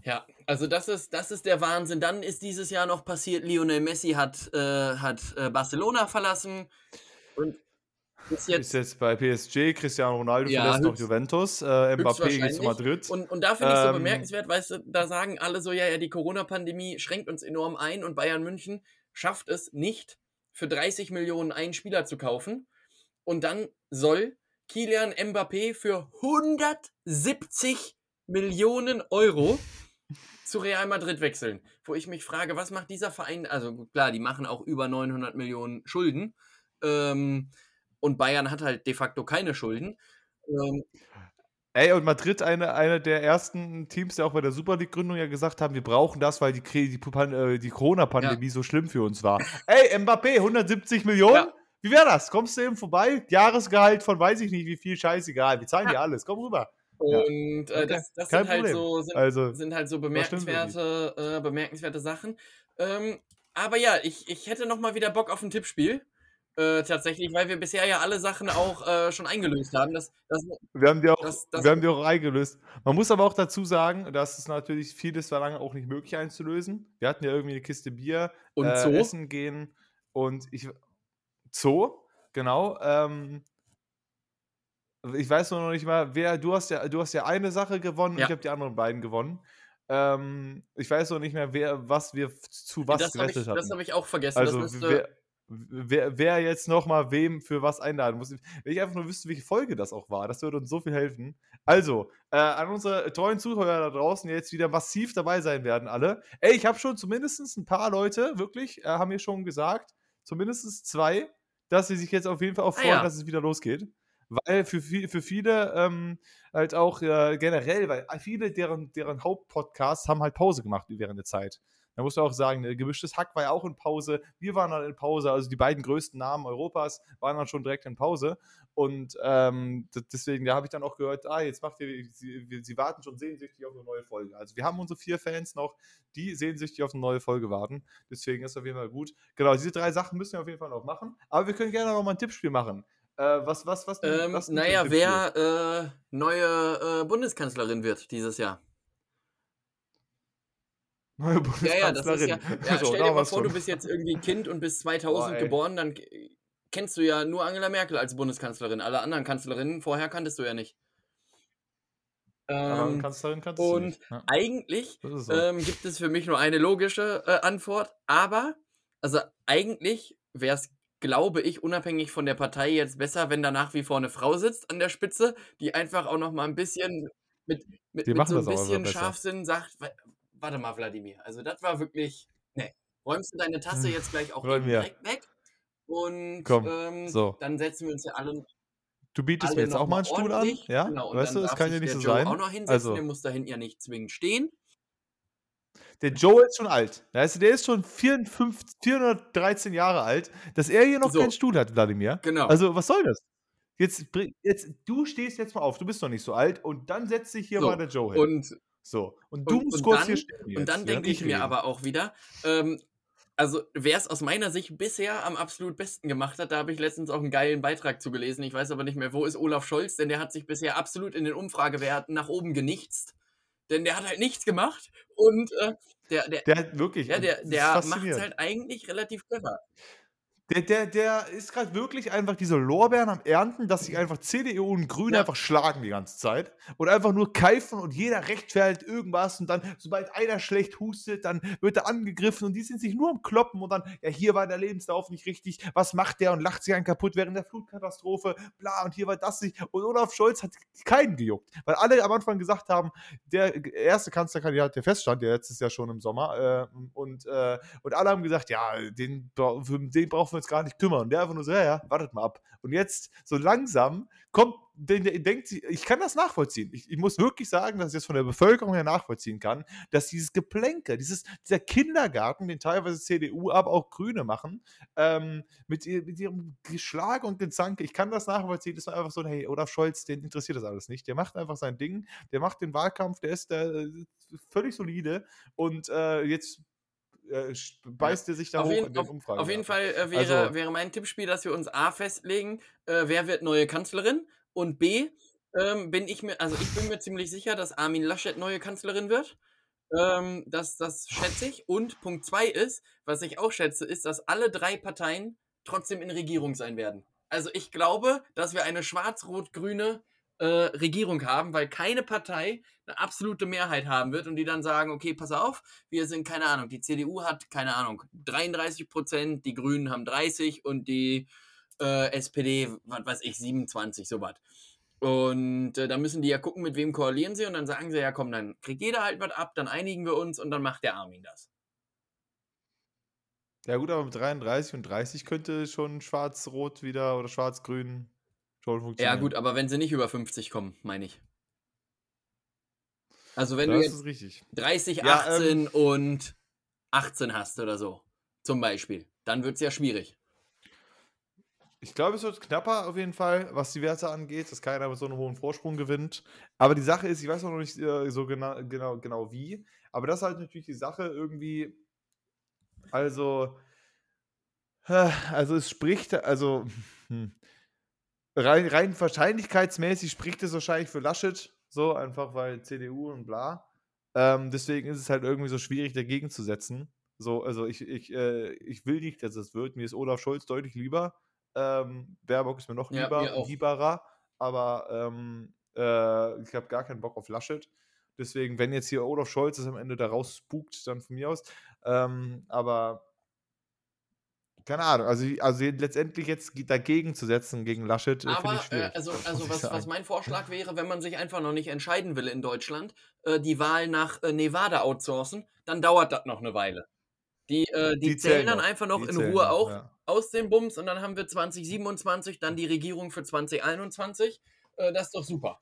Ja, also das ist, das ist der Wahnsinn. Dann ist dieses Jahr noch passiert, Lionel Messi hat, äh, hat äh, Barcelona verlassen und ist jetzt, ist jetzt bei PSG, Cristiano Ronaldo ja, verlässt noch Juventus, äh, Mbappé geht zu Madrid. Und, und da finde ich ähm, so bemerkenswert, weißt du, da sagen alle so, ja, ja, die Corona-Pandemie schränkt uns enorm ein und Bayern München schafft es nicht, für 30 Millionen einen Spieler zu kaufen. Und dann soll Kilian Mbappé für 170 Millionen Euro zu Real Madrid wechseln. Wo ich mich frage, was macht dieser Verein? Also klar, die machen auch über 900 Millionen Schulden. Ähm, und Bayern hat halt de facto keine Schulden. Ähm, Ey, und Madrid, eine, eine der ersten Teams, die auch bei der Super League-Gründung ja gesagt haben, wir brauchen das, weil die, die, äh, die Corona-Pandemie ja. so schlimm für uns war. Ey, Mbappé, 170 Millionen? Ja. Wie wäre das? Kommst du eben vorbei? Jahresgehalt von weiß ich nicht wie viel, scheißegal. Wir zahlen dir alles. Komm rüber. Und äh, das, das sind, halt so, sind, also, sind, halt so bemerkenswerte, äh, bemerkenswerte Sachen. Ähm, aber ja, ich, ich hätte noch mal wieder Bock auf ein Tippspiel. Äh, tatsächlich, weil wir bisher ja alle Sachen auch äh, schon eingelöst haben. Das, das, wir, haben die auch, das, wir haben die auch eingelöst. Man muss aber auch dazu sagen, dass es natürlich vieles war lange auch nicht möglich einzulösen. Wir hatten ja irgendwie eine Kiste Bier, und äh, Zoo? essen gehen und ich. Zoo, genau. Ähm, ich weiß noch nicht mal, wer, du hast ja, du hast ja eine Sache gewonnen, ja. ich habe die anderen beiden gewonnen. Ähm, ich weiß noch nicht mehr, wer, was wir zu was das gewettet haben. Das habe ich auch vergessen. Also, wer, wer, wer jetzt nochmal wem für was einladen muss. Wenn ich einfach nur wüsste, welche Folge das auch war, das würde uns so viel helfen. Also, äh, an unsere treuen Zuhörer da draußen, die jetzt wieder massiv dabei sein werden, alle. Ey, ich habe schon zumindest ein paar Leute, wirklich, äh, haben mir schon gesagt, zumindest zwei, dass sie sich jetzt auf jeden Fall auch ah, freuen, ah, ja. dass es wieder losgeht. Weil für, für viele ähm, halt auch äh, generell, weil viele deren, deren Hauptpodcasts haben halt Pause gemacht während der Zeit. Da muss man auch sagen, ne, gemischtes Hack war ja auch in Pause. Wir waren dann in Pause. Also die beiden größten Namen Europas waren dann schon direkt in Pause. Und ähm, deswegen, da habe ich dann auch gehört, ah, jetzt macht ihr, sie, sie, warten schon sehnsüchtig auf eine neue Folge. Also wir haben unsere vier Fans noch, die sehnsüchtig auf eine neue Folge warten. Deswegen ist auf jeden Fall gut. Genau, diese drei Sachen müssen wir auf jeden Fall noch machen. Aber wir können gerne noch mal ein Tippspiel machen. Äh, was, was, was? Ähm, was naja, wer äh, neue äh, Bundeskanzlerin wird dieses Jahr. Neue Bundeskanzlerin. Ja, ja, das ist ja. ja stell dir mal vor, schon. du bist jetzt irgendwie Kind und bist 2000 Boah, geboren, dann kennst du ja nur Angela Merkel als Bundeskanzlerin. Alle anderen Kanzlerinnen vorher kanntest du ja nicht. Ähm, Kanzlerin kannst und nicht. Ja. eigentlich so. ähm, gibt es für mich nur eine logische äh, Antwort, aber also eigentlich wäre es, glaube ich, unabhängig von der Partei jetzt besser, wenn da nach wie vor eine Frau sitzt an der Spitze, die einfach auch noch mal ein bisschen mit, mit, mit so ein bisschen Scharfsinn sagt, warte mal, Wladimir, also das war wirklich, ne, räumst du deine Tasse jetzt gleich auch direkt weg und Komm, ähm, so. dann setzen wir uns ja alle Du bietest mir jetzt auch mal einen Stuhl an, ja? Genau, weißt du, das kann ja nicht so Joe sein. auch noch hinsetzen, also. der muss da hinten ja nicht zwingend stehen. Der Joe ist schon alt. Weißt du, der ist schon 54, 413 Jahre alt, dass er hier noch so. keinen Stuhl hat, Wladimir. Genau. Also, was soll das? Jetzt, jetzt, du stehst jetzt mal auf, du bist noch nicht so alt und dann setzt sich hier so. mal der Joe hin. Und, so. Und du und, musst und kurz dann, hier stehen. Und dann denke ich, mir aber auch wieder, ähm, also wer es aus meiner Sicht bisher am absolut besten gemacht hat, da habe ich letztens auch einen geilen Beitrag zu gelesen. Ich weiß aber nicht mehr, wo ist Olaf Scholz, denn der hat sich bisher absolut in den Umfragewerten nach oben genichtst. Denn der hat halt nichts gemacht und äh, der, der, der hat wirklich. Ja, der, der macht es halt eigentlich relativ clever. Der, der, der ist gerade wirklich einfach diese Lorbeeren am Ernten, dass sich einfach CDU und Grüne ja. einfach schlagen die ganze Zeit und einfach nur keifen und jeder rechtfertigt irgendwas und dann, sobald einer schlecht hustet, dann wird er angegriffen und die sind sich nur am Kloppen und dann, ja, hier war der Lebenslauf nicht richtig, was macht der und lacht sich einen kaputt während der Flutkatastrophe, bla, und hier war das nicht. Und Olaf Scholz hat keinen gejuckt, weil alle am Anfang gesagt haben, der erste Kanzlerkandidat, der feststand, der letztes Jahr schon im Sommer, äh, und, äh, und alle haben gesagt, ja, den, den brauchen wir wir uns gar nicht kümmern. Und der einfach nur so, ja, ja, wartet mal ab. Und jetzt so langsam kommt, denkt sich, ich kann das nachvollziehen. Ich, ich, muss wirklich sagen, dass ich das von der Bevölkerung her nachvollziehen kann, dass dieses Geplänke, dieses, dieser Kindergarten, den teilweise CDU, aber auch Grüne machen, ähm, mit, mit, ihrem Geschlag und Gezanke, ich kann das nachvollziehen, dass man einfach so, hey, Olaf Scholz, den interessiert das alles nicht. Der macht einfach sein Ding, der macht den Wahlkampf, der ist der, äh, völlig solide und äh, jetzt äh, beißt er sich da auf hoch jeden, in den Umfragen. Auf jeden Fall äh, wäre, also, wäre mein Tippspiel, dass wir uns A festlegen, äh, wer wird neue Kanzlerin und B, ähm, bin ich mir, also ich bin mir ziemlich sicher, dass Armin Laschet neue Kanzlerin wird. Ähm, das, das schätze ich. Und Punkt 2 ist, was ich auch schätze, ist, dass alle drei Parteien trotzdem in Regierung sein werden. Also ich glaube, dass wir eine schwarz-rot-grüne äh, Regierung haben, weil keine Partei eine absolute Mehrheit haben wird und die dann sagen, okay, pass auf, wir sind, keine Ahnung, die CDU hat, keine Ahnung, 33 Prozent, die Grünen haben 30 und die äh, SPD, was weiß ich, 27, sowas. Und äh, da müssen die ja gucken, mit wem koalieren sie und dann sagen sie, ja komm, dann kriegt jeder halt was ab, dann einigen wir uns und dann macht der Armin das. Ja gut, aber mit 33 und 30 könnte schon schwarz-rot wieder oder schwarz-grün schon funktionieren. Ja, gut, aber wenn sie nicht über 50 kommen, meine ich. Also wenn das du jetzt 30, 18 ja, ähm, und 18 hast oder so, zum Beispiel, dann wird es ja schwierig. Ich glaube, es wird knapper auf jeden Fall, was die Werte angeht, dass keiner mit so einem hohen Vorsprung gewinnt. Aber die Sache ist, ich weiß auch noch nicht äh, so genau, genau, genau wie, aber das ist halt natürlich die Sache irgendwie, also, äh, also es spricht, also, hm, rein, rein wahrscheinlichkeitsmäßig spricht es wahrscheinlich für Laschet, so einfach weil CDU und bla. Ähm, deswegen ist es halt irgendwie so schwierig dagegen zu setzen. So, also ich, ich, äh, ich will nicht, dass es wird. Mir ist Olaf Scholz deutlich lieber. Ähm, Baerbock ist mir noch lieber, ja, mir lieberer. Aber ähm, äh, ich habe gar keinen Bock auf Laschet. Deswegen, wenn jetzt hier Olaf Scholz es am Ende da raus spukt, dann von mir aus. Ähm, aber keine Ahnung, also, also letztendlich jetzt dagegen zu setzen gegen Laschet, äh, finde ich schwierig. Äh, also, also was, was, mein Vorschlag wäre, wenn man sich einfach noch nicht entscheiden will in Deutschland, äh, die Wahl nach äh, Nevada outsourcen, dann dauert das noch eine Weile. Die, äh, die, die, zählen dann einfach noch die in Ruhe auch ja. aus dem Bums und dann haben wir 2027 dann die Regierung für 2021. Äh, das ist doch super.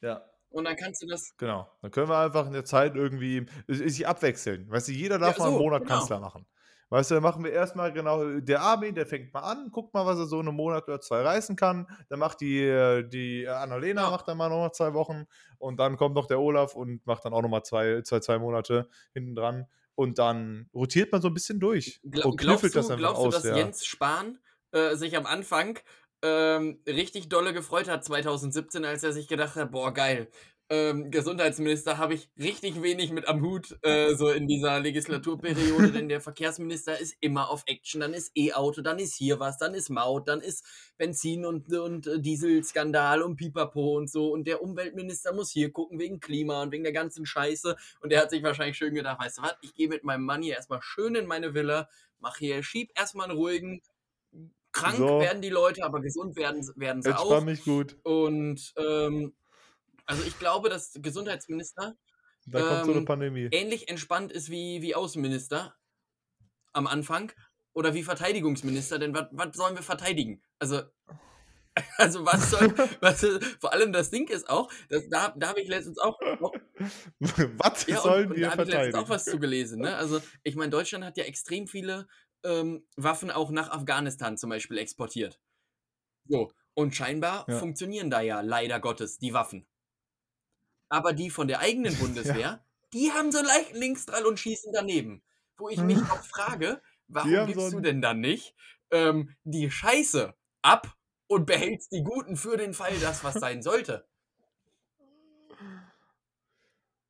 Ja. Und dann kannst du das. Genau. Dann können wir einfach in der Zeit irgendwie sich abwechseln. Weißt du, jeder darf ja, so, mal einen Monat genau. Kanzler machen. Weißt du, dann machen wir erstmal genau, der Armin, der fängt mal an, guckt mal, was er so einen Monat oder zwei reißen kann. Dann macht die, äh, die Annalena, ja. macht dann mal noch zwei Wochen. Und dann kommt noch der Olaf und macht dann auch noch mal zwei, zwei, zwei Monate hinten dran. Und dann rotiert man so ein bisschen durch Gla und knüffelt das einfach glaubst aus. Glaubst du, dass ja. Jens Spahn äh, sich am Anfang ähm, richtig dolle gefreut hat 2017, als er sich gedacht hat, boah, geil, ähm, Gesundheitsminister habe ich richtig wenig mit am Hut, äh, so in dieser Legislaturperiode, denn der Verkehrsminister ist immer auf Action. Dann ist E-Auto, dann ist hier was, dann ist Maut, dann ist Benzin und, und äh, Dieselskandal und Pipapo und so. Und der Umweltminister muss hier gucken wegen Klima und wegen der ganzen Scheiße. Und der hat sich wahrscheinlich schön gedacht, weißt du was, ich gehe mit meinem Mann hier erstmal schön in meine Villa, mach hier, schieb erstmal einen ruhigen, krank so. werden die Leute, aber gesund werden, werden sie Entspann auch. mich gut. Und ähm, also ich glaube, dass Gesundheitsminister da kommt so eine ähm, Pandemie. ähnlich entspannt ist wie, wie Außenminister am Anfang oder wie Verteidigungsminister, denn was sollen wir verteidigen? Also, also was soll, was, vor allem das Ding ist auch, das, da, da habe ich letztens auch, auch was ja, sollen und, wir und da habe ich letztens auch was zu gelesen. Ne? Also ich meine, Deutschland hat ja extrem viele ähm, Waffen auch nach Afghanistan zum Beispiel exportiert. So, und scheinbar ja. funktionieren da ja leider Gottes die Waffen. Aber die von der eigenen Bundeswehr, ja. die haben so leicht Linksdrall und schießen daneben. Wo ich mich auch frage, warum gibst so du denn dann nicht ähm, die Scheiße ab und behältst die Guten für den Fall, dass was sein sollte?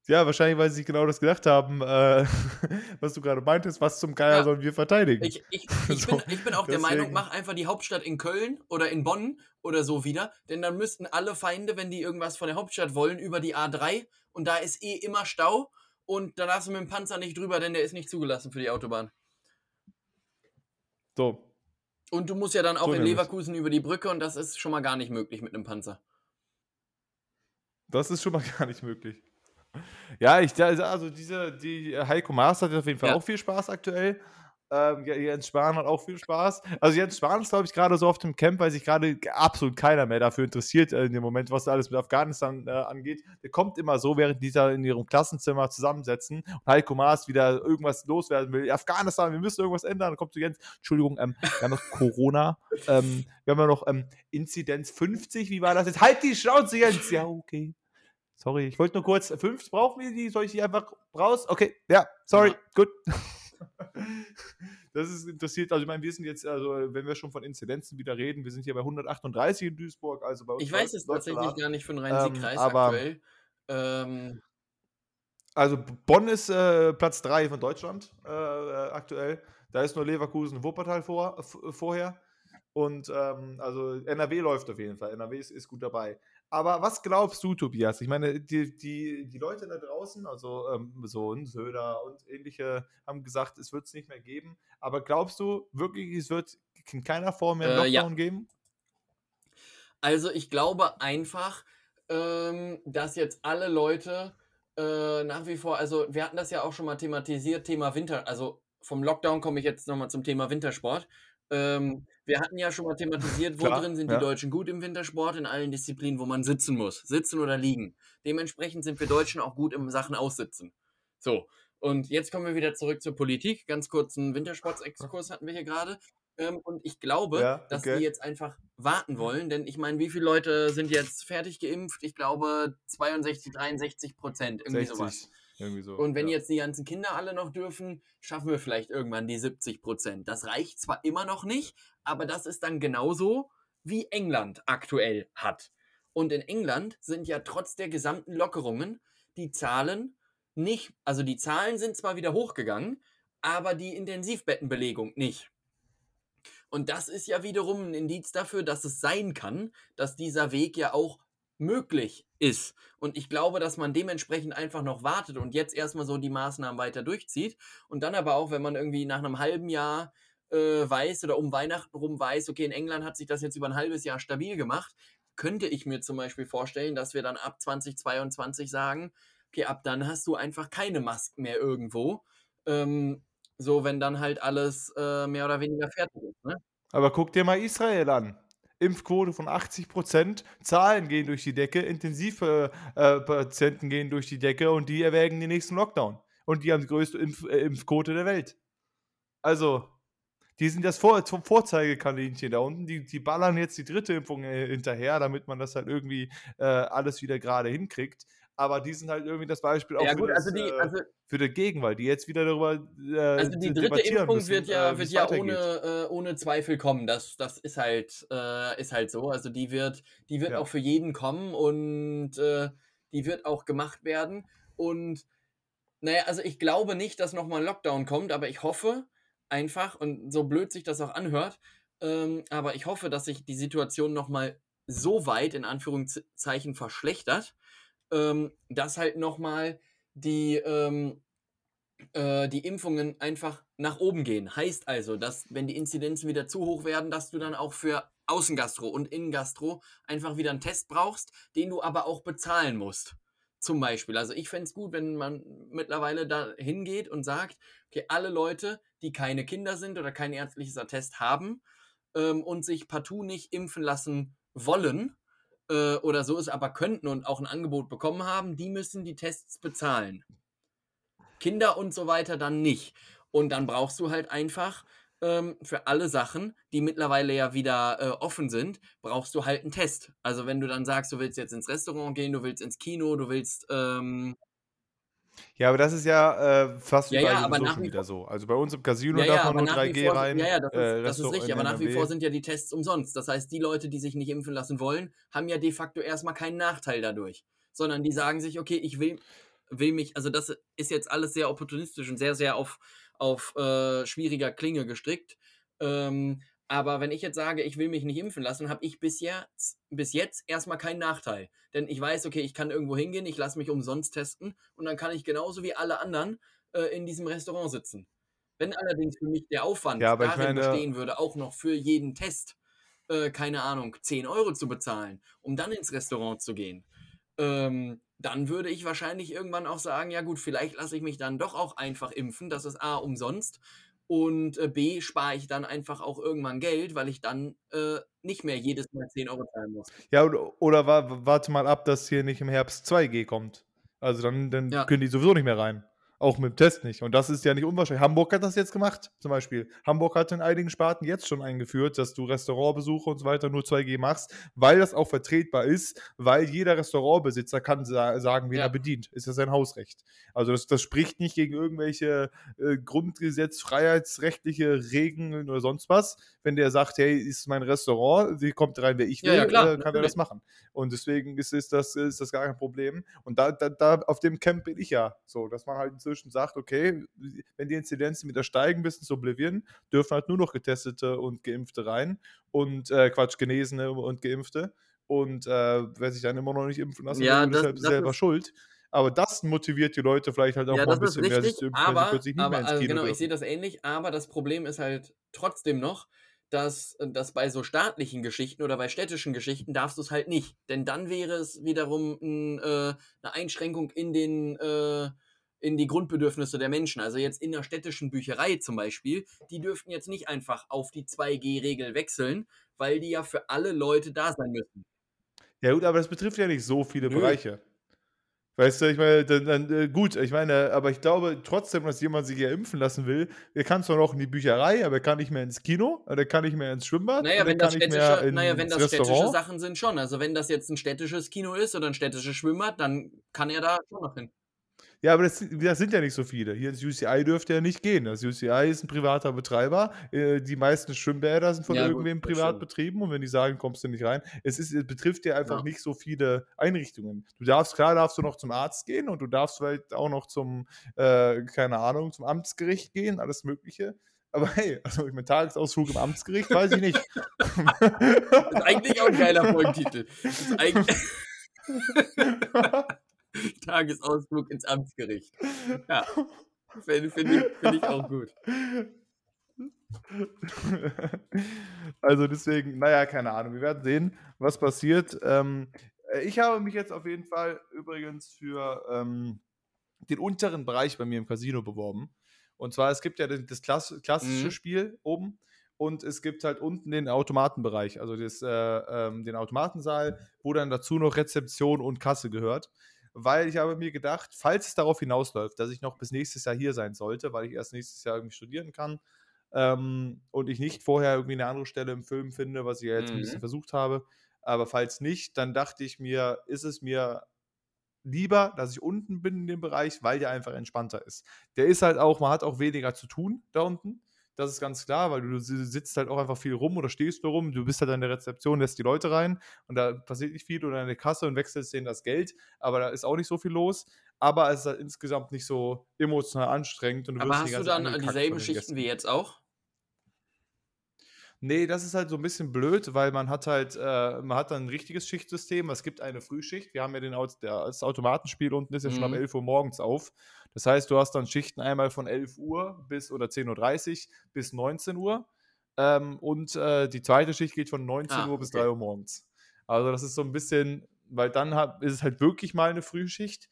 Ja, wahrscheinlich, weil sie sich genau das gedacht haben, äh, was du gerade meintest, was zum Geier ja. sollen wir verteidigen. Ich, ich, ich, so, bin, ich bin, auch deswegen. der Meinung, mach einfach die Hauptstadt in Köln oder in Bonn oder so wieder, denn dann müssten alle Feinde, wenn die irgendwas von der Hauptstadt wollen, über die A3 und da ist eh immer Stau und da darfst du mit dem Panzer nicht drüber, denn der ist nicht zugelassen für die Autobahn. So. Und du musst ja dann auch so in Leverkusen über die Brücke und das ist schon mal gar nicht möglich mit einem Panzer. Das ist schon mal gar nicht möglich. Ja, ich, also diese, die Heiko Maas hat auf jeden Fall ja. auch viel Spaß aktuell. Ähm, Jens Spahn hat auch viel Spaß. Also Jens Spahn ist, glaube ich, gerade so auf dem Camp, weil sich gerade absolut keiner mehr dafür interessiert äh, in dem Moment, was alles mit Afghanistan äh, angeht. Der kommt immer so, während die da in ihrem Klassenzimmer zusammensetzen und Heiko Maas wieder irgendwas loswerden will. Afghanistan, wir müssen irgendwas ändern. Dann kommt zu Jens, Entschuldigung, ähm, wir haben noch Corona. ähm, wir haben ja noch ähm, Inzidenz 50. Wie war das jetzt? Halt die Schnauze, Jens! Ja, okay. Sorry, ich wollte nur kurz. Fünf brauchen wir die? Soll ich die einfach raus? Okay, ja, sorry, ja. gut. das ist interessiert. Also, ich meine, wir sind jetzt, also, wenn wir schon von Inzidenzen wieder reden, wir sind hier bei 138 in Duisburg. Also bei uns ich weiß es tatsächlich gar nicht von Rhein-Sieg-Kreis ähm, aktuell. Ähm, also, Bonn ist äh, Platz 3 von Deutschland äh, äh, aktuell. Da ist nur Leverkusen und Wuppertal vor, vorher. Und ähm, also NRW läuft auf jeden Fall. NRW ist, ist gut dabei. Aber was glaubst du, Tobias? Ich meine, die, die, die Leute da draußen, also ähm, so ein Söder und ähnliche, haben gesagt, es wird es nicht mehr geben. Aber glaubst du wirklich, es wird in keiner Form mehr Lockdown äh, ja. geben? Also ich glaube einfach, ähm, dass jetzt alle Leute äh, nach wie vor, also wir hatten das ja auch schon mal thematisiert, Thema Winter, also vom Lockdown komme ich jetzt nochmal zum Thema Wintersport. Ähm, wir hatten ja schon mal thematisiert, wo Klar, drin sind die Deutschen gut im Wintersport, in allen Disziplinen, wo man sitzen muss. Sitzen oder liegen. Dementsprechend sind wir Deutschen auch gut im Sachen aussitzen. So, und jetzt kommen wir wieder zurück zur Politik. Ganz kurz einen Wintersportsexkurs hatten wir hier gerade. Ähm, und ich glaube, ja, okay. dass die jetzt einfach warten wollen, denn ich meine, wie viele Leute sind jetzt fertig geimpft? Ich glaube 62, 63 Prozent, irgendwie 60. sowas. Irgendwie so, und wenn ja. jetzt die ganzen Kinder alle noch dürfen, schaffen wir vielleicht irgendwann die 70 Prozent. Das reicht zwar immer noch nicht, aber das ist dann genauso, wie England aktuell hat. Und in England sind ja trotz der gesamten Lockerungen die Zahlen nicht, also die Zahlen sind zwar wieder hochgegangen, aber die Intensivbettenbelegung nicht. Und das ist ja wiederum ein Indiz dafür, dass es sein kann, dass dieser Weg ja auch möglich ist. Und ich glaube, dass man dementsprechend einfach noch wartet und jetzt erstmal so die Maßnahmen weiter durchzieht. Und dann aber auch, wenn man irgendwie nach einem halben Jahr äh, weiß oder um Weihnachten rum weiß, okay, in England hat sich das jetzt über ein halbes Jahr stabil gemacht, könnte ich mir zum Beispiel vorstellen, dass wir dann ab 2022 sagen, okay, ab dann hast du einfach keine Masken mehr irgendwo. Ähm, so, wenn dann halt alles äh, mehr oder weniger fertig ist. Ne? Aber guck dir mal Israel an. Impfquote von 80 Prozent, Zahlen gehen durch die Decke, Intensivpatienten äh, gehen durch die Decke und die erwägen den nächsten Lockdown. Und die haben die größte Impf äh, Impfquote der Welt. Also, die sind das Vor Vorzeigekaninchen da unten. Die, die ballern jetzt die dritte Impfung äh, hinterher, damit man das halt irgendwie äh, alles wieder gerade hinkriegt. Aber die sind halt irgendwie das Beispiel auch ja, gut, für, das, also die, äh, also, für dagegen, weil die jetzt wieder darüber äh, Also die dritte Impfung müssen, wird ja, äh, wird ja ohne, äh, ohne Zweifel kommen. Das, das ist halt äh, ist halt so. Also die wird, die wird ja. auch für jeden kommen und äh, die wird auch gemacht werden. Und naja, also ich glaube nicht, dass nochmal ein Lockdown kommt, aber ich hoffe einfach, und so blöd sich das auch anhört, ähm, aber ich hoffe, dass sich die Situation nochmal so weit in Anführungszeichen verschlechtert, ähm, dass halt nochmal die, ähm, äh, die Impfungen einfach nach oben gehen. Heißt also, dass wenn die Inzidenzen wieder zu hoch werden, dass du dann auch für Außengastro und Innengastro einfach wieder einen Test brauchst, den du aber auch bezahlen musst. Zum Beispiel. Also ich fände es gut, wenn man mittlerweile da hingeht und sagt, okay, alle Leute, die keine Kinder sind oder kein ärztliches Attest haben ähm, und sich partout nicht impfen lassen wollen äh, oder so es aber könnten und auch ein Angebot bekommen haben, die müssen die Tests bezahlen. Kinder und so weiter dann nicht. Und dann brauchst du halt einfach ähm, für alle Sachen, die mittlerweile ja wieder äh, offen sind, brauchst du halt einen Test. Also wenn du dann sagst, du willst jetzt ins Restaurant gehen, du willst ins Kino, du willst ähm, ja, aber das ist ja äh, fast ja, überall ja, aber nach wieder so. Also bei uns im Casino ja, darf man nur 3G vor, rein. Ja, ja, das ist, äh, das ist richtig, aber nach wie vor sind ja die Tests umsonst. Das heißt, die Leute, die sich nicht impfen lassen wollen, haben ja de facto erstmal keinen Nachteil dadurch. Sondern die sagen sich, okay, ich will, will mich, also das ist jetzt alles sehr opportunistisch und sehr, sehr auf, auf äh, schwieriger Klinge gestrickt. Ähm, aber wenn ich jetzt sage, ich will mich nicht impfen lassen, habe ich bis jetzt, bis jetzt erstmal keinen Nachteil. Denn ich weiß, okay, ich kann irgendwo hingehen, ich lasse mich umsonst testen und dann kann ich genauso wie alle anderen äh, in diesem Restaurant sitzen. Wenn allerdings für mich der Aufwand ja, darin meine... bestehen würde, auch noch für jeden Test, äh, keine Ahnung, 10 Euro zu bezahlen, um dann ins Restaurant zu gehen, ähm, dann würde ich wahrscheinlich irgendwann auch sagen, ja gut, vielleicht lasse ich mich dann doch auch einfach impfen. Das ist A umsonst und äh, B, spare ich dann einfach auch irgendwann Geld, weil ich dann äh, nicht mehr jedes Mal 10 Euro zahlen muss. Ja, oder, oder warte mal ab, dass hier nicht im Herbst 2G kommt. Also dann, dann ja. können die sowieso nicht mehr rein. Auch mit dem Test nicht. Und das ist ja nicht unwahrscheinlich. Hamburg hat das jetzt gemacht, zum Beispiel. Hamburg hat in einigen Sparten jetzt schon eingeführt, dass du Restaurantbesuche und so weiter nur 2G machst, weil das auch vertretbar ist, weil jeder Restaurantbesitzer kann sa sagen, wen ja. er bedient. Ist ja sein Hausrecht. Also das, das spricht nicht gegen irgendwelche äh, Grundgesetz, freiheitsrechtliche Regeln oder sonst was. Wenn der sagt, hey, ist mein Restaurant, wie kommt rein, wer ich will, ja, ja, äh, kann er das machen. Und deswegen ist, ist, das, ist das gar kein Problem. Und da, da, da auf dem Camp bin ich ja so, dass man halt inzwischen inzwischen sagt, okay, wenn die Inzidenzen wieder steigen bis ins Oblivion, dürfen halt nur noch Getestete und Geimpfte rein und äh, Quatsch, Genesene und Geimpfte. Und äh, wer sich dann immer noch nicht impfen lassen ja, will, ist halt selber ist schuld. Aber das motiviert die Leute vielleicht halt auch ja, mal ein bisschen richtig, mehr, sich zu impfen, aber, plötzlich nicht aber, mehr ins also Kino Genau, dürfen. ich sehe das ähnlich, aber das Problem ist halt trotzdem noch, dass, dass bei so staatlichen Geschichten oder bei städtischen Geschichten darfst du es halt nicht. Denn dann wäre es wiederum ein, äh, eine Einschränkung in den äh, in die Grundbedürfnisse der Menschen. Also jetzt in der städtischen Bücherei zum Beispiel, die dürften jetzt nicht einfach auf die 2G-Regel wechseln, weil die ja für alle Leute da sein müssen. Ja gut, aber das betrifft ja nicht so viele Nö. Bereiche. Weißt du, ich meine, dann, dann, äh, gut, ich meine, aber ich glaube trotzdem, dass jemand sich ja impfen lassen will, der kann zwar noch in die Bücherei, aber er kann nicht mehr ins Kino, der kann nicht mehr ins Schwimmbad, naja, wenn das, städtische, naja, wenn das städtische Sachen sind schon. Also wenn das jetzt ein städtisches Kino ist oder ein städtisches Schwimmbad, dann kann er da schon noch hin. Ja, aber das, das, sind ja nicht so viele. Hier ins UCI dürfte ja nicht gehen. Das UCI ist ein privater Betreiber. Äh, die meisten Schwimmbäder sind von ja, irgendwem gut, privat betrieben und wenn die sagen, kommst du nicht rein, es, ist, es betrifft ja einfach ja. nicht so viele Einrichtungen. Du darfst, klar darfst du noch zum Arzt gehen und du darfst vielleicht auch noch zum, äh, keine Ahnung, zum Amtsgericht gehen, alles Mögliche. Aber hey, also ich mein Tagesausflug im Amtsgericht, weiß ich nicht. das ist eigentlich auch ein geiler Folgentitel. Das ist eigentlich. Tagesausflug ins Amtsgericht. Ja, finde find ich, find ich auch gut. Also deswegen, naja, keine Ahnung. Wir werden sehen, was passiert. Ähm, äh, ich habe mich jetzt auf jeden Fall übrigens für ähm, den unteren Bereich bei mir im Casino beworben. Und zwar, es gibt ja das klassische mhm. Spiel oben und es gibt halt unten den Automatenbereich, also das, äh, ähm, den Automatensaal, wo dann dazu noch Rezeption und Kasse gehört weil ich habe mir gedacht, falls es darauf hinausläuft, dass ich noch bis nächstes Jahr hier sein sollte, weil ich erst nächstes Jahr irgendwie studieren kann ähm, und ich nicht vorher irgendwie eine andere Stelle im Film finde, was ich ja jetzt mhm. ein bisschen mhm. versucht habe, aber falls nicht, dann dachte ich mir, ist es mir lieber, dass ich unten bin in dem Bereich, weil der einfach entspannter ist. Der ist halt auch, man hat auch weniger zu tun da unten. Das ist ganz klar, weil du sitzt halt auch einfach viel rum oder stehst nur rum. Du bist halt an der Rezeption, lässt die Leute rein und da passiert nicht viel oder an der Kasse und wechselst denen das Geld. Aber da ist auch nicht so viel los. Aber es ist halt insgesamt nicht so emotional anstrengend. Und du aber hast du dann dieselben Schichten wie jetzt auch? Nee, das ist halt so ein bisschen blöd, weil man hat halt, äh, man hat dann ein richtiges Schichtsystem. Es gibt eine Frühschicht. Wir haben ja den, das Automatenspiel unten ist ja mhm. schon um 11 Uhr morgens auf. Das heißt, du hast dann Schichten einmal von 11 Uhr bis oder 10.30 Uhr bis 19 Uhr. Ähm, und äh, die zweite Schicht geht von 19 ah, Uhr bis okay. 3 Uhr morgens. Also das ist so ein bisschen, weil dann hab, ist es halt wirklich mal eine Frühschicht.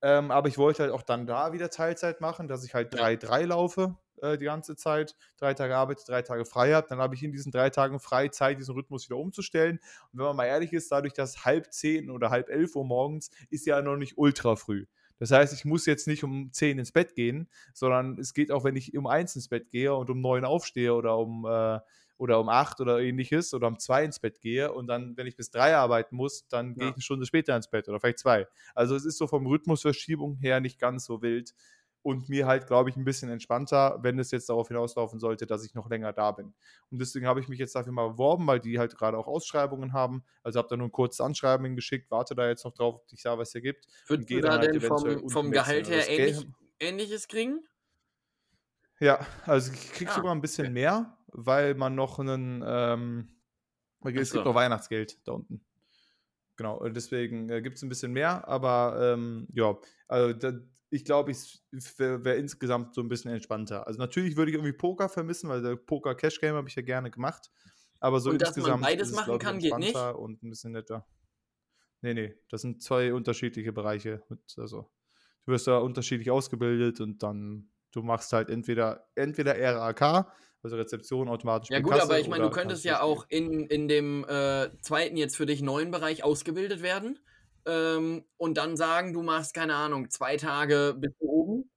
Ähm, aber ich wollte halt auch dann da wieder Teilzeit machen, dass ich halt 3-3 ja. laufe äh, die ganze Zeit, drei Tage Arbeit, drei Tage frei habe. Dann habe ich in diesen drei Tagen frei Zeit, diesen Rhythmus wieder umzustellen. Und wenn man mal ehrlich ist, dadurch, dass halb zehn oder halb elf Uhr morgens ist ja noch nicht ultra früh. Das heißt, ich muss jetzt nicht um 10 ins Bett gehen, sondern es geht auch, wenn ich um 1 ins Bett gehe und um 9 aufstehe oder um, äh, oder um 8 oder ähnliches oder um 2 ins Bett gehe und dann, wenn ich bis 3 arbeiten muss, dann ja. gehe ich eine Stunde später ins Bett oder vielleicht 2. Also es ist so vom Rhythmusverschiebung her nicht ganz so wild und mir halt, glaube ich, ein bisschen entspannter, wenn es jetzt darauf hinauslaufen sollte, dass ich noch länger da bin. Und deswegen habe ich mich jetzt dafür mal beworben, weil die halt gerade auch Ausschreibungen haben. Also habe da nur ein kurzes Anschreiben hingeschickt, warte da jetzt noch drauf, ob ich da was ergibt. Würdest du da halt denn vom, vom Gehalt her ähnlich, Ähnliches kriegen? Ja, also ich kriege ah, sogar ein bisschen okay. mehr, weil man noch einen, ähm, es so. gibt noch Weihnachtsgeld da unten. Genau, deswegen äh, gibt es ein bisschen mehr, aber ähm, ja, also da, ich glaube, ich wäre wär insgesamt so ein bisschen entspannter. Also natürlich würde ich irgendwie Poker vermissen, weil der Poker Cash Game habe ich ja gerne gemacht. Aber so und insgesamt. Dass man beides ist machen kann, geht nicht. Und ein bisschen netter. Nee, nee, das sind zwei unterschiedliche Bereiche. Also, du wirst da unterschiedlich ausgebildet und dann, du machst halt entweder, entweder RAK, also Rezeption, automatisch. Ja, gut, Kasse, aber ich meine, du könntest ja auch in, in dem äh, zweiten jetzt für dich neuen Bereich ausgebildet werden ähm, und dann sagen, du machst, keine Ahnung, zwei Tage bis oben.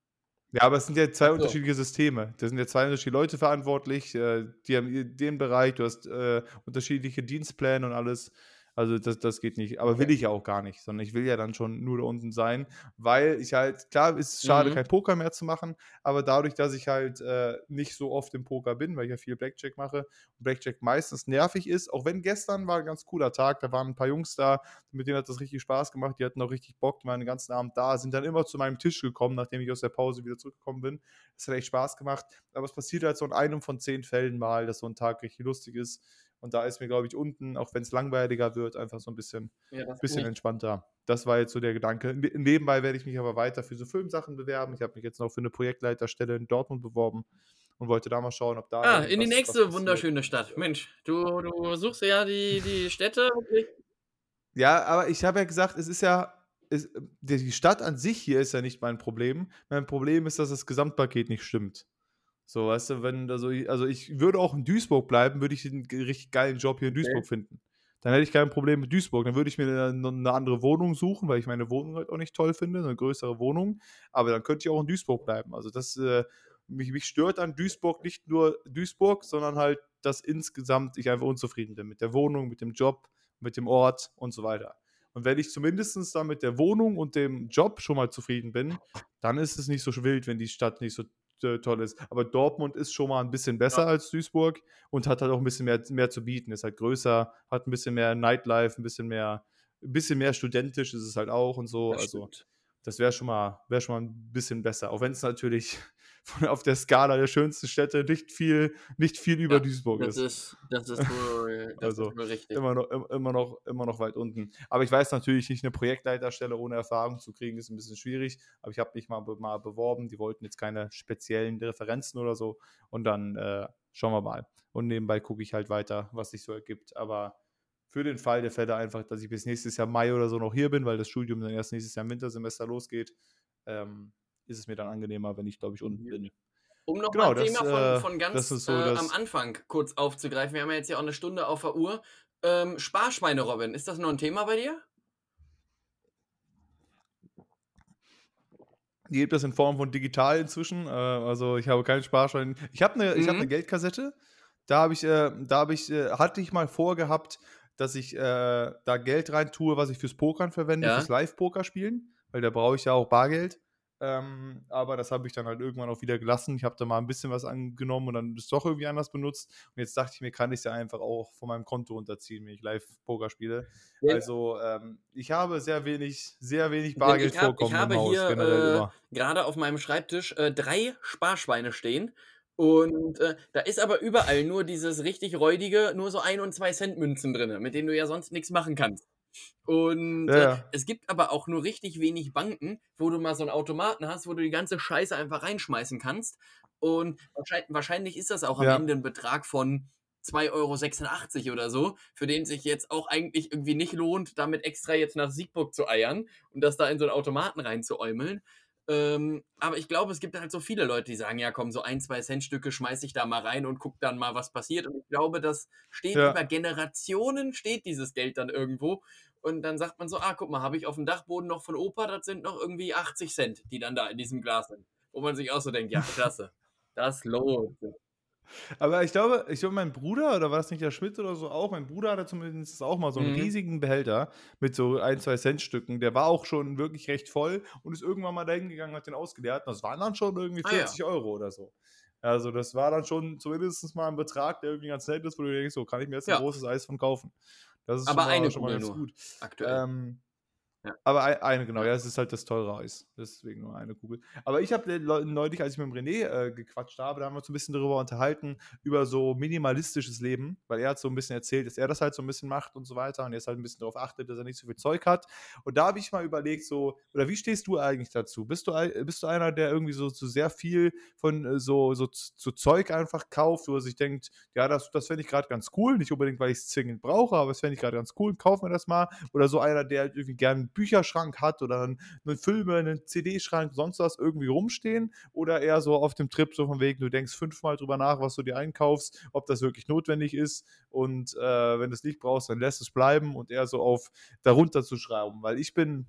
Ja, aber es sind ja zwei so. unterschiedliche Systeme. Da sind ja zwei unterschiedliche Leute verantwortlich, äh, die haben den Bereich, du hast äh, unterschiedliche Dienstpläne und alles. Also das, das geht nicht. Aber will ich ja auch gar nicht, sondern ich will ja dann schon nur da unten sein, weil ich halt, klar, ist es schade, mhm. kein Poker mehr zu machen, aber dadurch, dass ich halt äh, nicht so oft im Poker bin, weil ich ja viel Blackjack mache und Blackjack meistens nervig ist, auch wenn gestern war ein ganz cooler Tag, da waren ein paar Jungs da, mit denen hat das richtig Spaß gemacht, die hatten auch richtig Bock, die waren den ganzen Abend da, sind dann immer zu meinem Tisch gekommen, nachdem ich aus der Pause wieder zurückgekommen bin. Das hat echt Spaß gemacht, aber es passiert halt so in einem von zehn Fällen mal, dass so ein Tag richtig lustig ist und da ist mir, glaube ich, unten, auch wenn es langweiliger wird, einfach so ein bisschen, ja, bisschen entspannter. Das war jetzt so der Gedanke. Nebenbei werde ich mich aber weiter für so Filmsachen bewerben. Ich habe mich jetzt noch für eine Projektleiterstelle in Dortmund beworben und wollte da mal schauen, ob da. Ah, in die nächste wunderschöne Stadt. Mensch, du, du suchst ja die, die Städte. Ja, aber ich habe ja gesagt, es ist ja. Es, die Stadt an sich hier ist ja nicht mein Problem. Mein Problem ist, dass das Gesamtpaket nicht stimmt. So, weißt du, wenn, also, also ich würde auch in Duisburg bleiben, würde ich einen richtig geilen Job hier in Duisburg okay. finden. Dann hätte ich kein Problem mit Duisburg. Dann würde ich mir eine, eine, andere Wohnung suchen, weil ich meine Wohnung halt auch nicht toll finde, eine größere Wohnung. Aber dann könnte ich auch in Duisburg bleiben. Also das, äh, mich, mich stört an Duisburg nicht nur Duisburg, sondern halt, dass insgesamt ich einfach unzufrieden bin mit der Wohnung, mit dem Job, mit dem Ort und so weiter. Und wenn ich zumindest dann mit der Wohnung und dem Job schon mal zufrieden bin, dann ist es nicht so wild, wenn die Stadt nicht so äh, toll ist. Aber Dortmund ist schon mal ein bisschen besser ja. als Duisburg und hat halt auch ein bisschen mehr, mehr zu bieten. Ist halt größer, hat ein bisschen mehr Nightlife, ein bisschen mehr, ein bisschen mehr studentisch ist es halt auch und so. Das also stimmt. das wäre schon mal, wäre schon mal ein bisschen besser. Auch wenn es natürlich von, auf der Skala der schönsten Städte nicht viel, nicht viel über ja, Duisburg das ist. Das ist wohl, das also ist wohl richtig. Immer noch, immer, noch, immer noch weit unten. Aber ich weiß natürlich nicht, eine Projektleiterstelle ohne Erfahrung zu kriegen, ist ein bisschen schwierig. Aber ich habe mich mal, mal beworben. Die wollten jetzt keine speziellen Referenzen oder so. Und dann äh, schauen wir mal. Und nebenbei gucke ich halt weiter, was sich so ergibt. Aber für den Fall der Fälle einfach, dass ich bis nächstes Jahr Mai oder so noch hier bin, weil das Studium dann erst nächstes Jahr im Wintersemester losgeht. Ähm, ist es mir dann angenehmer, wenn ich, glaube ich, unten mhm. bin. Um noch genau, mal ein Thema von, äh, von ganz so, äh, am Anfang kurz aufzugreifen. Wir haben ja jetzt ja auch eine Stunde auf der Uhr. Ähm, Sparschweine, Robin, ist das noch ein Thema bei dir? Die gibt es in Form von digital inzwischen. Äh, also ich habe keinen Sparschwein. Ich habe eine, mhm. hab eine Geldkassette. Da habe ich, äh, da habe ich, äh, hatte ich mal vorgehabt, dass ich äh, da Geld rein tue, was ich fürs Pokern verwende, ja. fürs Live-Poker spielen weil da brauche ich ja auch Bargeld. Ähm, aber das habe ich dann halt irgendwann auch wieder gelassen. Ich habe da mal ein bisschen was angenommen und dann ist doch irgendwie anders benutzt. Und jetzt dachte ich mir, kann ich es ja einfach auch von meinem Konto unterziehen, wenn ich Live-Poker spiele. Ja. Also ähm, ich habe sehr wenig, sehr wenig Bargeld ich hab, vorkommen ich habe im Haus, hier äh, gerade auf meinem Schreibtisch äh, drei Sparschweine stehen. Und äh, da ist aber überall nur dieses richtig räudige, nur so ein und zwei Cent Münzen drin, mit denen du ja sonst nichts machen kannst. Und ja, Äh, es gibt aber auch nur richtig wenig Banken, wo du mal so einen Automaten hast, wo du die ganze Scheiße einfach reinschmeißen kannst. Und wahrscheinlich, wahrscheinlich ist das auch am ja. Ende ein Betrag von 2,86 Euro oder so, für den sich jetzt auch eigentlich irgendwie nicht lohnt, damit extra jetzt nach Siegburg zu eiern und das da in so einen Automaten reinzuäumeln. Ähm, aber ich glaube, es gibt halt so viele Leute, die sagen, ja komm, so ein, zwei Centstücke schmeiße ich da mal rein und guck dann mal, was passiert. Und ich glaube, das steht ja. über Generationen, steht dieses Geld dann irgendwo. Und dann sagt man so, ah, guck mal, habe ich auf dem Dachboden noch von Opa, das sind noch irgendwie 80 Cent, die dann da in diesem Glas sind. Wo man sich auch so denkt, ja, klasse, das lohnt sich. Aber ich glaube, ich glaube, mein Bruder, oder war das nicht der Schmidt oder so auch, mein Bruder hatte zumindest auch mal so einen mhm. riesigen Behälter mit so ein, zwei Cent Stücken. Der war auch schon wirklich recht voll und ist irgendwann mal dahin gegangen, hat den ausgeleert. Und das waren dann schon irgendwie 40 ah, ja. Euro oder so. Also das war dann schon zumindest mal ein Betrag, der irgendwie ganz nett ist, wo du denkst, so kann ich mir jetzt ein großes Eis von kaufen. Das ist Aber schon mal, eine schon mal ganz gut. Aktuell. Ähm, ja. Aber eine, genau, ja, es ist halt das teure Eis. Deswegen nur eine Kugel. Aber ich habe neulich, als ich mit dem René äh, gequatscht habe, da haben wir uns ein bisschen darüber unterhalten, über so minimalistisches Leben, weil er hat so ein bisschen erzählt, dass er das halt so ein bisschen macht und so weiter und jetzt halt ein bisschen darauf achtet, dass er nicht so viel Zeug hat. Und da habe ich mal überlegt, so, oder wie stehst du eigentlich dazu? Bist du, bist du einer, der irgendwie so zu so sehr viel von äh, so, so, so Zeug einfach kauft, wo er sich denkt, ja, das, das fände ich gerade ganz cool, nicht unbedingt, weil ich es zwingend brauche, aber das fände ich gerade ganz cool, kauf mir das mal. Oder so einer, der halt irgendwie gerne Bücherschrank hat oder einen Filme, einen CD-Schrank, sonst was irgendwie rumstehen oder eher so auf dem Trip so von wegen, du denkst fünfmal drüber nach, was du dir einkaufst, ob das wirklich notwendig ist und äh, wenn du es nicht brauchst, dann lässt es bleiben und eher so auf darunter zu schreiben, weil ich bin,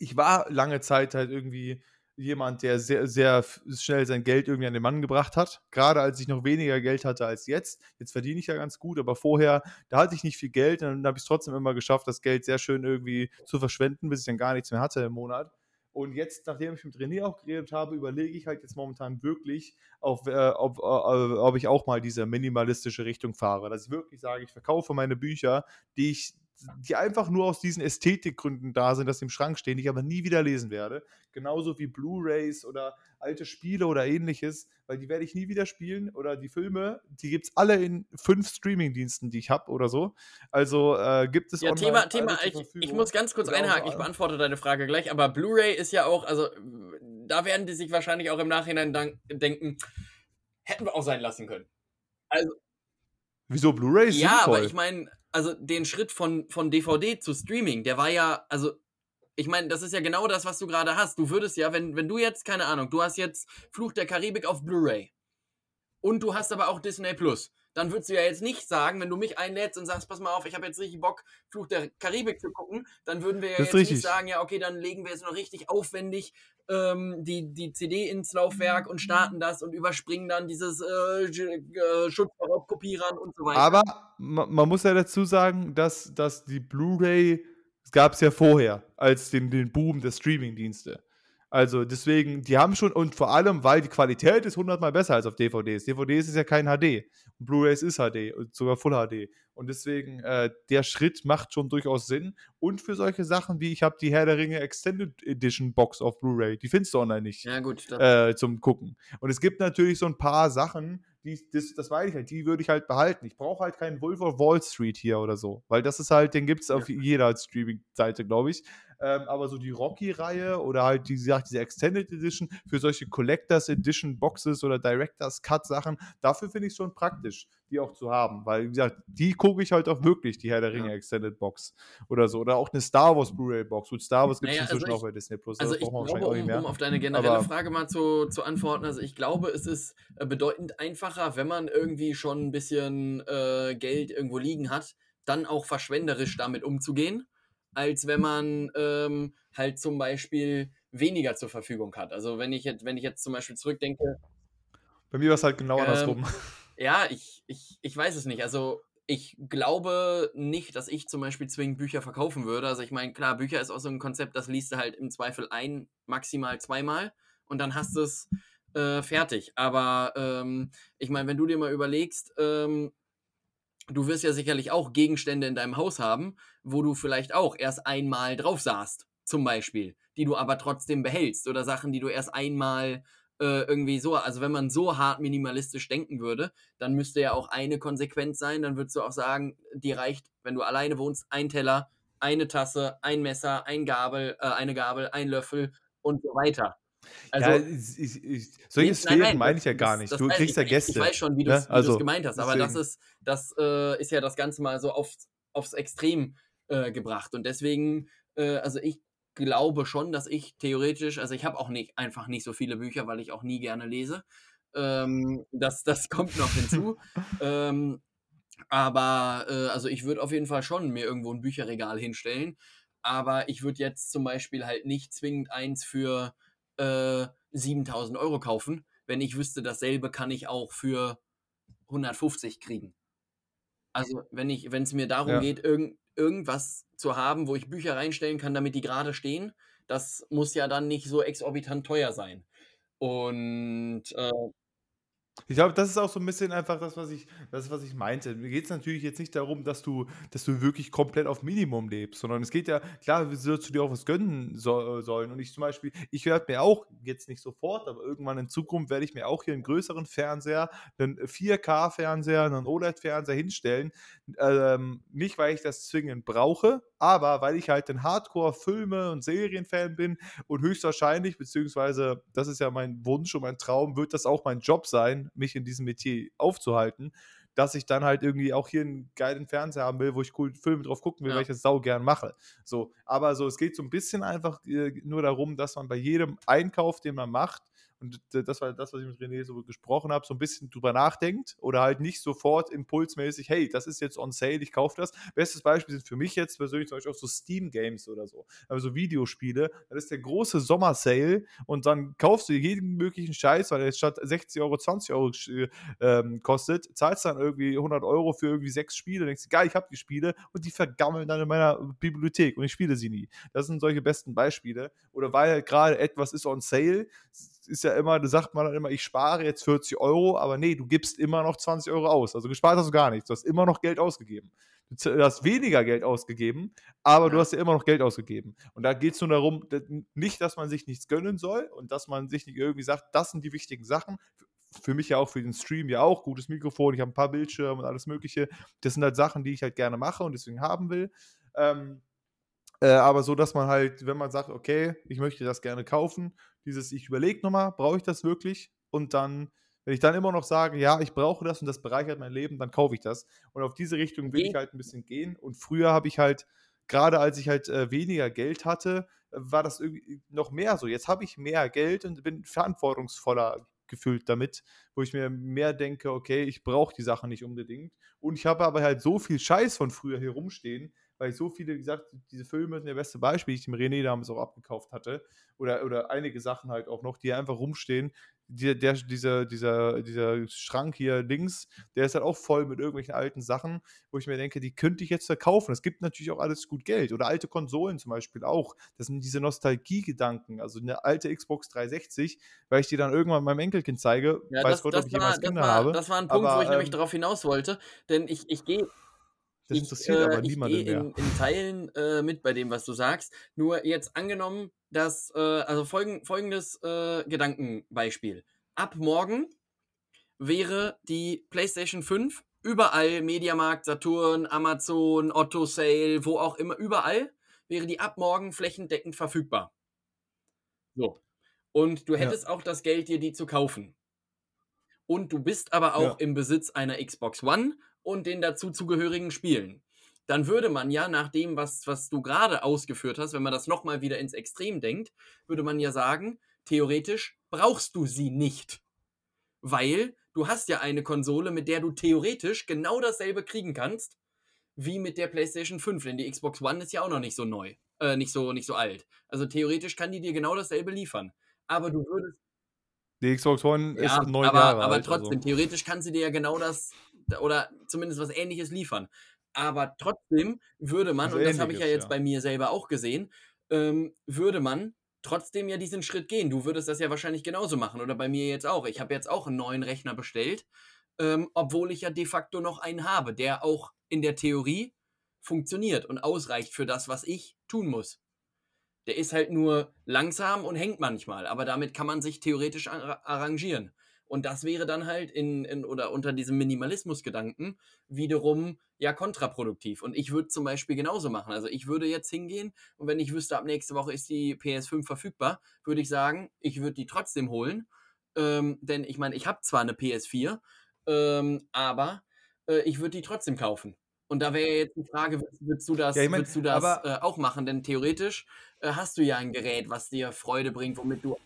ich war lange Zeit halt irgendwie jemand, der sehr, sehr schnell sein Geld irgendwie an den Mann gebracht hat. Gerade als ich noch weniger Geld hatte als jetzt. Jetzt verdiene ich ja ganz gut, aber vorher, da hatte ich nicht viel Geld und dann habe ich es trotzdem immer geschafft, das Geld sehr schön irgendwie zu verschwenden, bis ich dann gar nichts mehr hatte im Monat. Und jetzt, nachdem ich mit René auch geredet habe, überlege ich halt jetzt momentan wirklich, auf, äh, ob, äh, ob ich auch mal diese minimalistische Richtung fahre. Dass ich wirklich sage, ich verkaufe meine Bücher, die ich die einfach nur aus diesen Ästhetikgründen da sind, dass sie im Schrank stehen, die ich aber nie wieder lesen werde. Genauso wie Blu-rays oder alte Spiele oder ähnliches, weil die werde ich nie wieder spielen. Oder die Filme, die gibt es alle in fünf Streaming-Diensten, die ich habe oder so. Also äh, gibt es ja, Thema, Thema ich, ich, muss ganz kurz einhaken, ich beantworte deine Frage gleich, aber Blu-ray ist ja auch, also da werden die sich wahrscheinlich auch im Nachhinein denken, hätten wir auch sein lassen können. Also. Wieso Blu-ray Ja, sinnvoll. aber ich meine, also den Schritt von, von DVD zu Streaming, der war ja, also ich meine, das ist ja genau das, was du gerade hast. Du würdest ja, wenn, wenn du jetzt, keine Ahnung, du hast jetzt Fluch der Karibik auf Blu-ray und du hast aber auch Disney Plus, dann würdest du ja jetzt nicht sagen, wenn du mich einlädst und sagst, pass mal auf, ich habe jetzt richtig Bock, Fluch der Karibik zu gucken, dann würden wir ja jetzt richtig. nicht sagen, ja, okay, dann legen wir jetzt noch richtig aufwendig ähm, die, die CD ins Laufwerk und starten das und überspringen dann dieses äh, äh, Schutz vor Raubkopierern und so weiter. Aber man muss ja dazu sagen, dass, dass die Blu-ray gab es ja vorher, als den, den Boom der Streaming-Dienste. Also deswegen, die haben schon, und vor allem, weil die Qualität ist hundertmal besser als auf DVDs. DVDs ist ja kein HD. Blu-rays ist HD, sogar Full HD. Und deswegen, äh, der Schritt macht schon durchaus Sinn. Und für solche Sachen wie, ich habe die Herr der Ringe Extended Edition Box auf Blu-ray, die findest du online nicht. Ja, gut. Äh, zum Gucken. Und es gibt natürlich so ein paar Sachen, die, das, das weiß ich halt, die würde ich halt behalten. Ich brauche halt keinen Wolf of Wall Street hier oder so, weil das ist halt, den gibt es auf ja. jeder Streaming-Seite, glaube ich. Ähm, aber so die Rocky-Reihe oder halt, wie gesagt, diese Extended Edition für solche Collectors Edition Boxes oder Directors Cut Sachen, dafür finde ich es schon praktisch, die auch zu haben, weil, wie gesagt, die gucke ich halt auch wirklich, die Herr der Ringe ja. Extended Box oder so. Oder auch eine Star Wars Blu-ray Box. Gut, Star Wars gibt es naja, inzwischen also auch bei Disney Plus. Also, ich glaube, um, um, auf deine generelle aber Frage mal zu, zu antworten, also ich glaube, es ist äh, bedeutend einfacher, wenn man irgendwie schon ein bisschen äh, Geld irgendwo liegen hat, dann auch verschwenderisch damit umzugehen als wenn man ähm, halt zum Beispiel weniger zur Verfügung hat. Also wenn ich jetzt, wenn ich jetzt zum Beispiel zurückdenke. Bei mir war es halt genau ähm, andersrum. Ja, ich, ich, ich weiß es nicht. Also ich glaube nicht, dass ich zum Beispiel zwingend Bücher verkaufen würde. Also ich meine, klar, Bücher ist auch so ein Konzept, das liest du halt im Zweifel ein, maximal zweimal und dann hast du es äh, fertig. Aber ähm, ich meine, wenn du dir mal überlegst, ähm, du wirst ja sicherlich auch Gegenstände in deinem Haus haben, wo du vielleicht auch erst einmal drauf saßt, zum Beispiel, die du aber trotzdem behältst oder Sachen, die du erst einmal äh, irgendwie so, also wenn man so hart minimalistisch denken würde, dann müsste ja auch eine Konsequenz sein, dann würdest du auch sagen, dir reicht, wenn du alleine wohnst, ein Teller, eine Tasse, ein Messer, ein Gabel, äh, eine Gabel, ein Löffel und so weiter. Also, ja, ich, ich, solche Sphären meine ich ja gar nicht. du kriegst ja Gäste. Ich, weiß schon, wie du es ne? also, gemeint hast, aber das ist, das äh, ist ja das Ganze mal so aufs, aufs Extrem äh, gebracht. Und deswegen, äh, also ich glaube schon, dass ich theoretisch, also ich habe auch nicht einfach nicht so viele Bücher, weil ich auch nie gerne lese. Ähm, das, das kommt noch hinzu. ähm, aber äh, also ich würde auf jeden Fall schon mir irgendwo ein Bücherregal hinstellen. Aber ich würde jetzt zum Beispiel halt nicht zwingend eins für äh, 7000 Euro kaufen, wenn ich wüsste, dasselbe kann ich auch für 150 kriegen. Also wenn ich, wenn es mir darum ja. geht, irgend, irgendwas zu haben, wo ich Bücher reinstellen kann, damit die gerade stehen. Das muss ja dann nicht so exorbitant teuer sein. Und äh, ich glaube, das ist auch so ein bisschen einfach das, was ich, das, was ich meinte. Mir geht es natürlich jetzt nicht darum, dass du, dass du wirklich komplett auf Minimum lebst, sondern es geht ja, klar, sollst du dir auch was gönnen so, sollen. Und ich zum Beispiel, ich werde mir auch jetzt nicht sofort, aber irgendwann in Zukunft werde ich mir auch hier einen größeren Fernseher, einen 4K-Fernseher, einen OLED-Fernseher hinstellen. Ähm, nicht, weil ich das zwingend brauche, aber weil ich halt ein Hardcore-Filme- und Serienfan bin und höchstwahrscheinlich, beziehungsweise das ist ja mein Wunsch und mein Traum, wird das auch mein Job sein, mich in diesem Metier aufzuhalten, dass ich dann halt irgendwie auch hier einen geilen Fernseher haben will, wo ich cool Filme drauf gucken will, ja. weil ich das sau gern mache. So, aber so, es geht so ein bisschen einfach äh, nur darum, dass man bei jedem Einkauf, den man macht, und das war das, was ich mit René so gesprochen habe, so ein bisschen drüber nachdenkt oder halt nicht sofort impulsmäßig, hey, das ist jetzt on sale, ich kaufe das. Bestes Beispiel sind für mich jetzt persönlich zum Beispiel auch so Steam-Games oder so, also Videospiele. Das ist der große Sommer-Sale und dann kaufst du jeden möglichen Scheiß, weil er statt 60 Euro 20 Euro ähm, kostet, zahlst dann irgendwie 100 Euro für irgendwie sechs Spiele, denkst du, geil, ich habe die Spiele und die vergammeln dann in meiner Bibliothek und ich spiele sie nie. Das sind solche besten Beispiele. Oder weil halt gerade etwas ist on sale, ist ja immer, da sagt man dann immer, ich spare jetzt 40 Euro, aber nee, du gibst immer noch 20 Euro aus. Also gespart hast du gar nichts. Du hast immer noch Geld ausgegeben. Du hast weniger Geld ausgegeben, aber ja. du hast ja immer noch Geld ausgegeben. Und da geht es nur darum, nicht, dass man sich nichts gönnen soll und dass man sich nicht irgendwie sagt, das sind die wichtigen Sachen. Für mich ja auch, für den Stream ja auch, gutes Mikrofon, ich habe ein paar Bildschirme und alles Mögliche. Das sind halt Sachen, die ich halt gerne mache und deswegen haben will. Ähm, äh, aber so, dass man halt, wenn man sagt, okay, ich möchte das gerne kaufen, dieses, ich überlege nochmal, brauche ich das wirklich? Und dann, wenn ich dann immer noch sage, ja, ich brauche das und das bereichert mein Leben, dann kaufe ich das. Und auf diese Richtung will ich halt ein bisschen gehen. Und früher habe ich halt, gerade als ich halt äh, weniger Geld hatte, war das irgendwie noch mehr so. Jetzt habe ich mehr Geld und bin verantwortungsvoller gefühlt damit, wo ich mir mehr denke, okay, ich brauche die Sachen nicht unbedingt. Und ich habe aber halt so viel Scheiß von früher hier rumstehen, weil ich so viele, wie gesagt, diese Filme sind der beste Beispiel, die ich dem René damals auch abgekauft hatte. Oder, oder einige Sachen halt auch noch, die einfach rumstehen. Die, der, dieser, dieser, dieser Schrank hier links, der ist halt auch voll mit irgendwelchen alten Sachen, wo ich mir denke, die könnte ich jetzt verkaufen. Es gibt natürlich auch alles gut Geld. Oder alte Konsolen zum Beispiel auch. Das sind diese Nostalgie-Gedanken. Also eine alte Xbox 360, weil ich die dann irgendwann meinem Enkelkind zeige. Ja, weiß das, Gott, das ob ich jemals Kinder war, habe. Das war ein Punkt, Aber, wo ich ähm, nämlich darauf hinaus wollte. Denn ich, ich gehe das interessiert ich, äh, aber niemanden mehr. In, in Teilen äh, mit bei dem, was du sagst. Nur jetzt angenommen, dass, äh, also folgen, folgendes äh, Gedankenbeispiel. Ab morgen wäre die PlayStation 5 überall, Mediamarkt, Saturn, Amazon, Otto Sale, wo auch immer, überall, wäre die ab morgen flächendeckend verfügbar. So. Und du hättest ja. auch das Geld, dir die zu kaufen. Und du bist aber auch ja. im Besitz einer Xbox One und den dazu zugehörigen Spielen. Dann würde man ja nach dem, was, was du gerade ausgeführt hast, wenn man das nochmal wieder ins Extrem denkt, würde man ja sagen, theoretisch brauchst du sie nicht. Weil du hast ja eine Konsole, mit der du theoretisch genau dasselbe kriegen kannst, wie mit der PlayStation 5, denn die Xbox One ist ja auch noch nicht so neu, äh, nicht so, nicht so alt. Also theoretisch kann die dir genau dasselbe liefern. Aber du würdest. Die Xbox One ja, ist neun aber, Jahre aber alt. Aber trotzdem, also. theoretisch kann sie dir ja genau das oder zumindest was ähnliches liefern. Aber trotzdem würde man, und das habe ich ja jetzt ja. bei mir selber auch gesehen, ähm, würde man trotzdem ja diesen Schritt gehen. Du würdest das ja wahrscheinlich genauso machen oder bei mir jetzt auch. Ich habe jetzt auch einen neuen Rechner bestellt, ähm, obwohl ich ja de facto noch einen habe, der auch in der Theorie funktioniert und ausreicht für das, was ich tun muss. Der ist halt nur langsam und hängt manchmal, aber damit kann man sich theoretisch arrangieren. Und das wäre dann halt in, in oder unter diesem Minimalismus-Gedanken wiederum ja kontraproduktiv. Und ich würde zum Beispiel genauso machen. Also ich würde jetzt hingehen und wenn ich wüsste, ab nächste Woche ist die PS5 verfügbar, würde ich sagen, ich würde die trotzdem holen. Ähm, denn ich meine, ich habe zwar eine PS4, ähm, aber äh, ich würde die trotzdem kaufen. Und da wäre jetzt die Frage, würdest du das, ja, ich mein, du das äh, auch machen? Denn theoretisch äh, hast du ja ein Gerät, was dir Freude bringt, womit du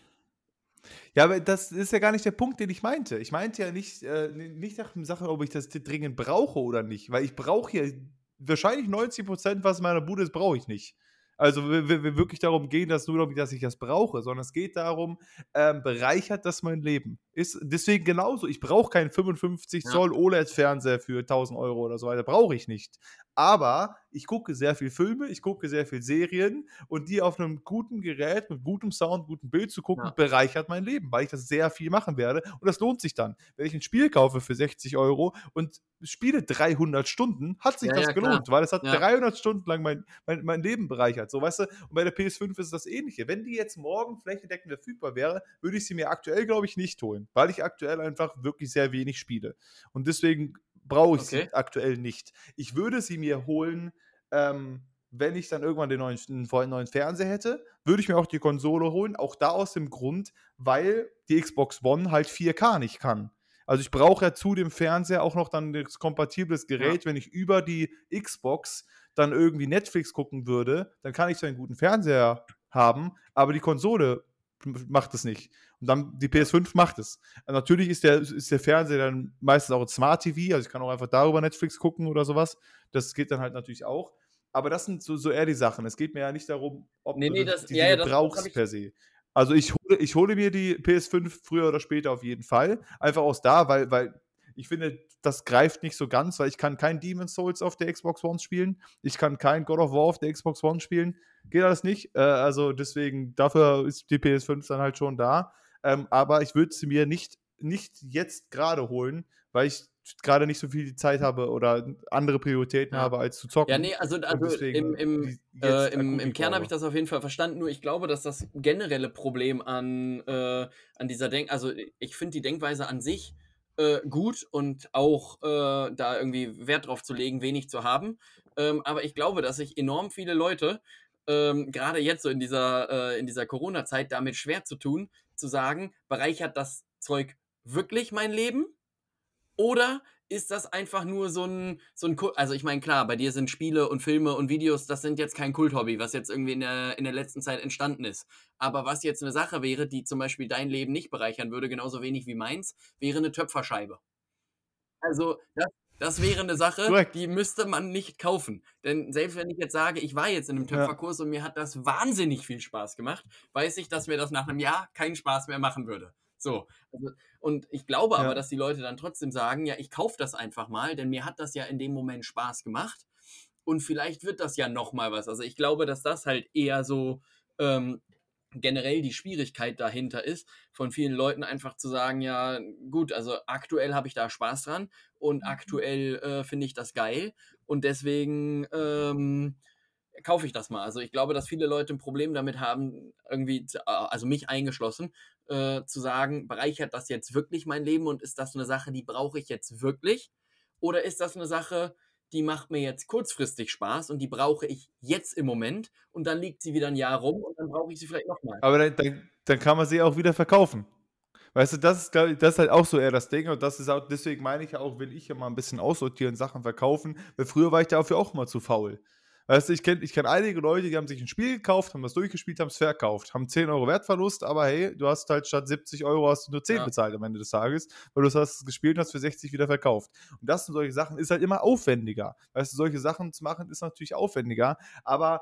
ja, aber das ist ja gar nicht der Punkt, den ich meinte. Ich meinte ja nicht, äh, nicht nach der Sache, ob ich das dringend brauche oder nicht, weil ich brauche hier wahrscheinlich 90 Prozent, was in meiner Bude ist, brauche ich nicht. Also wir, wir wirklich darum gehen, dass nur dass ich das brauche, sondern es geht darum, ähm, bereichert das mein Leben. Ist deswegen genauso. Ich brauche keinen 55 ja. Zoll OLED-Fernseher für 1000 Euro oder so weiter. Brauche ich nicht. Aber ich gucke sehr viel Filme, ich gucke sehr viel Serien und die auf einem guten Gerät mit gutem Sound, gutem Bild zu gucken, ja. bereichert mein Leben, weil ich das sehr viel machen werde und das lohnt sich dann. Wenn ich ein Spiel kaufe für 60 Euro und spiele 300 Stunden, hat sich ja, das ja, gelohnt, klar. weil es hat 300 Stunden lang mein, mein, mein Leben bereichert. So, weißt du, und bei der PS5 ist das Ähnliche. Wenn die jetzt morgen flächendeckend verfügbar wäre, würde ich sie mir aktuell, glaube ich, nicht holen, weil ich aktuell einfach wirklich sehr wenig spiele. Und deswegen brauche ich okay. sie aktuell nicht. Ich würde sie mir holen, ähm, wenn ich dann irgendwann den neuen, einen neuen Fernseher hätte, würde ich mir auch die Konsole holen. Auch da aus dem Grund, weil die Xbox One halt 4K nicht kann. Also ich brauche ja zu dem Fernseher auch noch dann das kompatibles Gerät. Ja. Wenn ich über die Xbox dann irgendwie Netflix gucken würde, dann kann ich so einen guten Fernseher haben, aber die Konsole macht es nicht. Und dann die PS5 macht es. Also natürlich ist der, ist der Fernseher dann meistens auch ein Smart TV, also ich kann auch einfach darüber Netflix gucken oder sowas. Das geht dann halt natürlich auch. Aber das sind so, so eher die Sachen. Es geht mir ja nicht darum, ob nee, nee, du das, die ja, ja, brauchst per se. Also ich hole, ich hole mir die PS5 früher oder später auf jeden Fall. Einfach aus da, weil, weil ich finde, das greift nicht so ganz, weil ich kann kein Demon's Souls auf der Xbox One spielen. Ich kann kein God of War auf der Xbox One spielen. Geht alles nicht. Äh, also deswegen, dafür ist die PS5 dann halt schon da. Ähm, aber ich würde sie mir nicht, nicht jetzt gerade holen, weil ich gerade nicht so viel Zeit habe oder andere Prioritäten ja. habe, als zu zocken. Ja, nee, also, also im, im, äh, im, im Kern habe ich das auf jeden Fall verstanden, nur ich glaube, dass das generelle Problem an, äh, an dieser Denk-, also ich finde die Denkweise an sich äh, gut und auch äh, da irgendwie Wert drauf zu legen, wenig zu haben. Ähm, aber ich glaube, dass sich enorm viele Leute, ähm, gerade jetzt so in dieser, äh, in dieser Corona-Zeit, damit schwer zu tun, zu sagen, bereichert das Zeug wirklich mein Leben? Oder ist das einfach nur so ein, so ein Kult? Also ich meine, klar, bei dir sind Spiele und Filme und Videos, das sind jetzt kein Kulthobby, was jetzt irgendwie in der, in der letzten Zeit entstanden ist. Aber was jetzt eine Sache wäre, die zum Beispiel dein Leben nicht bereichern würde, genauso wenig wie meins, wäre eine Töpferscheibe. Also das, das wäre eine Sache, Correct. die müsste man nicht kaufen. Denn selbst wenn ich jetzt sage, ich war jetzt in einem Töpferkurs ja. und mir hat das wahnsinnig viel Spaß gemacht, weiß ich, dass mir das nach einem Jahr keinen Spaß mehr machen würde. So. Also, und ich glaube ja. aber, dass die Leute dann trotzdem sagen, ja, ich kaufe das einfach mal, denn mir hat das ja in dem Moment Spaß gemacht. Und vielleicht wird das ja nochmal was. Also ich glaube, dass das halt eher so ähm, generell die Schwierigkeit dahinter ist, von vielen Leuten einfach zu sagen, ja, gut, also aktuell habe ich da Spaß dran und mhm. aktuell äh, finde ich das geil. Und deswegen ähm, kaufe ich das mal. Also ich glaube, dass viele Leute ein Problem damit haben, irgendwie, also mich eingeschlossen, äh, zu sagen, bereichert das jetzt wirklich mein Leben und ist das eine Sache, die brauche ich jetzt wirklich? Oder ist das eine Sache, die macht mir jetzt kurzfristig Spaß und die brauche ich jetzt im Moment und dann liegt sie wieder ein Jahr rum und dann brauche ich sie vielleicht nochmal. Aber dann, dann, dann, kann man sie auch wieder verkaufen. Weißt du, das ist, das ist halt auch so eher das Ding und das ist auch, deswegen meine ich ja auch, will ich ja mal ein bisschen aussortieren, Sachen verkaufen, weil früher war ich dafür auch mal zu faul. Weißt du, ich kenne ich kenn einige Leute, die haben sich ein Spiel gekauft, haben das durchgespielt, haben es verkauft, haben 10 Euro Wertverlust, aber hey, du hast halt statt 70 Euro hast du nur 10 ja. bezahlt am Ende des Tages, weil du hast es gespielt und hast für 60 wieder verkauft. Und das sind solche Sachen, ist halt immer aufwendiger. Weißt du, solche Sachen zu machen ist natürlich aufwendiger, aber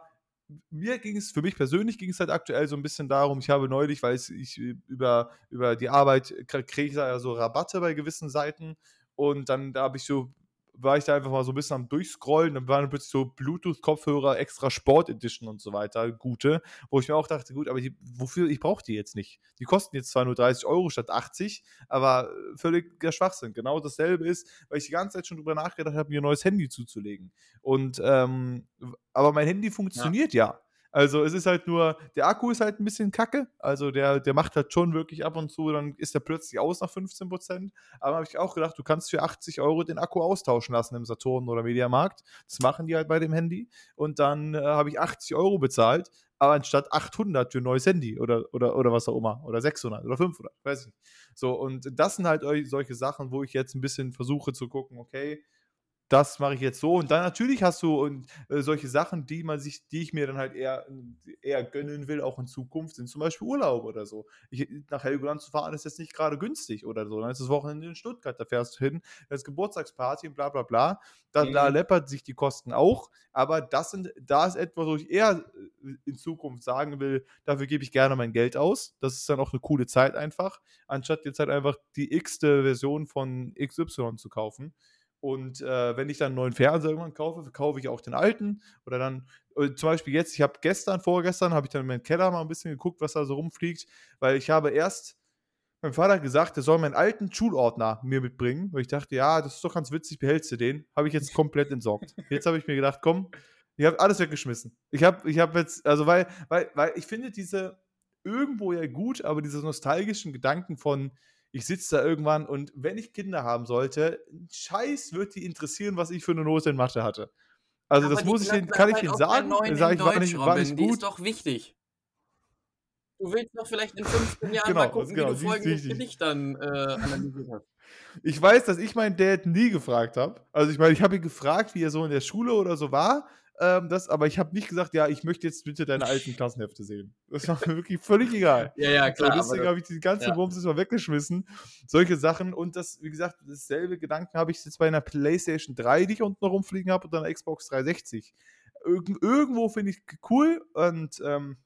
mir ging es, für mich persönlich ging es halt aktuell so ein bisschen darum, ich habe neulich, weil ich, über, über die Arbeit kriege ich ja so Rabatte bei gewissen Seiten Und dann da habe ich so war ich da einfach mal so ein bisschen am Durchscrollen. Dann waren plötzlich so Bluetooth-Kopfhörer, extra Sport Edition und so weiter, gute, wo ich mir auch dachte, gut, aber die, wofür, ich brauche die jetzt nicht. Die kosten jetzt zwar nur 30 Euro statt 80, aber völlig der Schwachsinn. Genau dasselbe ist, weil ich die ganze Zeit schon drüber nachgedacht habe, mir ein neues Handy zuzulegen. Und, ähm, aber mein Handy funktioniert ja. ja. Also es ist halt nur, der Akku ist halt ein bisschen kacke. Also der, der macht halt schon wirklich ab und zu, dann ist er plötzlich aus nach 15 Prozent. Aber habe ich auch gedacht, du kannst für 80 Euro den Akku austauschen lassen im Saturn oder Mediamarkt. Das machen die halt bei dem Handy. Und dann äh, habe ich 80 Euro bezahlt, aber anstatt 800 für ein neues Handy oder, oder, oder was auch immer. Oder 600 oder 500, weiß ich nicht. So, und das sind halt solche Sachen, wo ich jetzt ein bisschen versuche zu gucken, okay, das mache ich jetzt so. Und dann natürlich hast du und, äh, solche Sachen, die man sich, die ich mir dann halt eher, eher gönnen will, auch in Zukunft, sind zum Beispiel Urlaub oder so. Ich, nach Helgoland zu fahren ist jetzt nicht gerade günstig oder so. Dann ist das Wochenende in Stuttgart, da fährst du hin, da ist Geburtstagsparty und bla bla bla. Da, mhm. da läppert sich die Kosten auch, aber das sind, da ist etwas, wo ich eher äh, in Zukunft sagen will, dafür gebe ich gerne mein Geld aus. Das ist dann auch eine coole Zeit einfach, anstatt jetzt halt einfach die x-te Version von XY zu kaufen. Und äh, wenn ich dann einen neuen Fernseher irgendwann kaufe, verkaufe ich auch den alten. Oder dann, äh, zum Beispiel jetzt, ich habe gestern, vorgestern, habe ich dann in meinen Keller mal ein bisschen geguckt, was da so rumfliegt, weil ich habe erst meinem Vater gesagt, er soll meinen alten Schulordner mir mitbringen, weil ich dachte, ja, das ist doch ganz witzig, behältst du den? Habe ich jetzt komplett entsorgt. Jetzt habe ich mir gedacht, komm, ich habe alles weggeschmissen. Ich habe ich hab jetzt, also weil, weil, weil ich finde diese irgendwo ja gut, aber diese nostalgischen Gedanken von, ich sitze da irgendwann und wenn ich Kinder haben sollte, Scheiß wird die interessieren, was ich für eine Note in Mathe hatte. Also Aber das muss ich den, kann ich Ihnen sagen. Sage ich, war nicht, war nicht gut. Die ist doch wichtig. Du willst doch vielleicht in 15 Jahren genau, mal gucken, genau, wie du folgendes Gedicht dann äh, analysiert hast. Ich weiß, dass ich meinen Dad nie gefragt habe. Also ich meine, ich habe ihn gefragt, wie er so in der Schule oder so war. Ähm, das, aber ich habe nicht gesagt, ja, ich möchte jetzt bitte deine alten Klassenhefte sehen. Das war mir wirklich völlig egal. ja, ja, klar. So, deswegen habe ich die ganze ja. Bums mal weggeschmissen. Solche Sachen. Und das, wie gesagt, dasselbe Gedanken habe ich jetzt bei einer PlayStation 3, die ich unten rumfliegen habe, und einer Xbox 360. Irg irgendwo finde ich cool und ähm,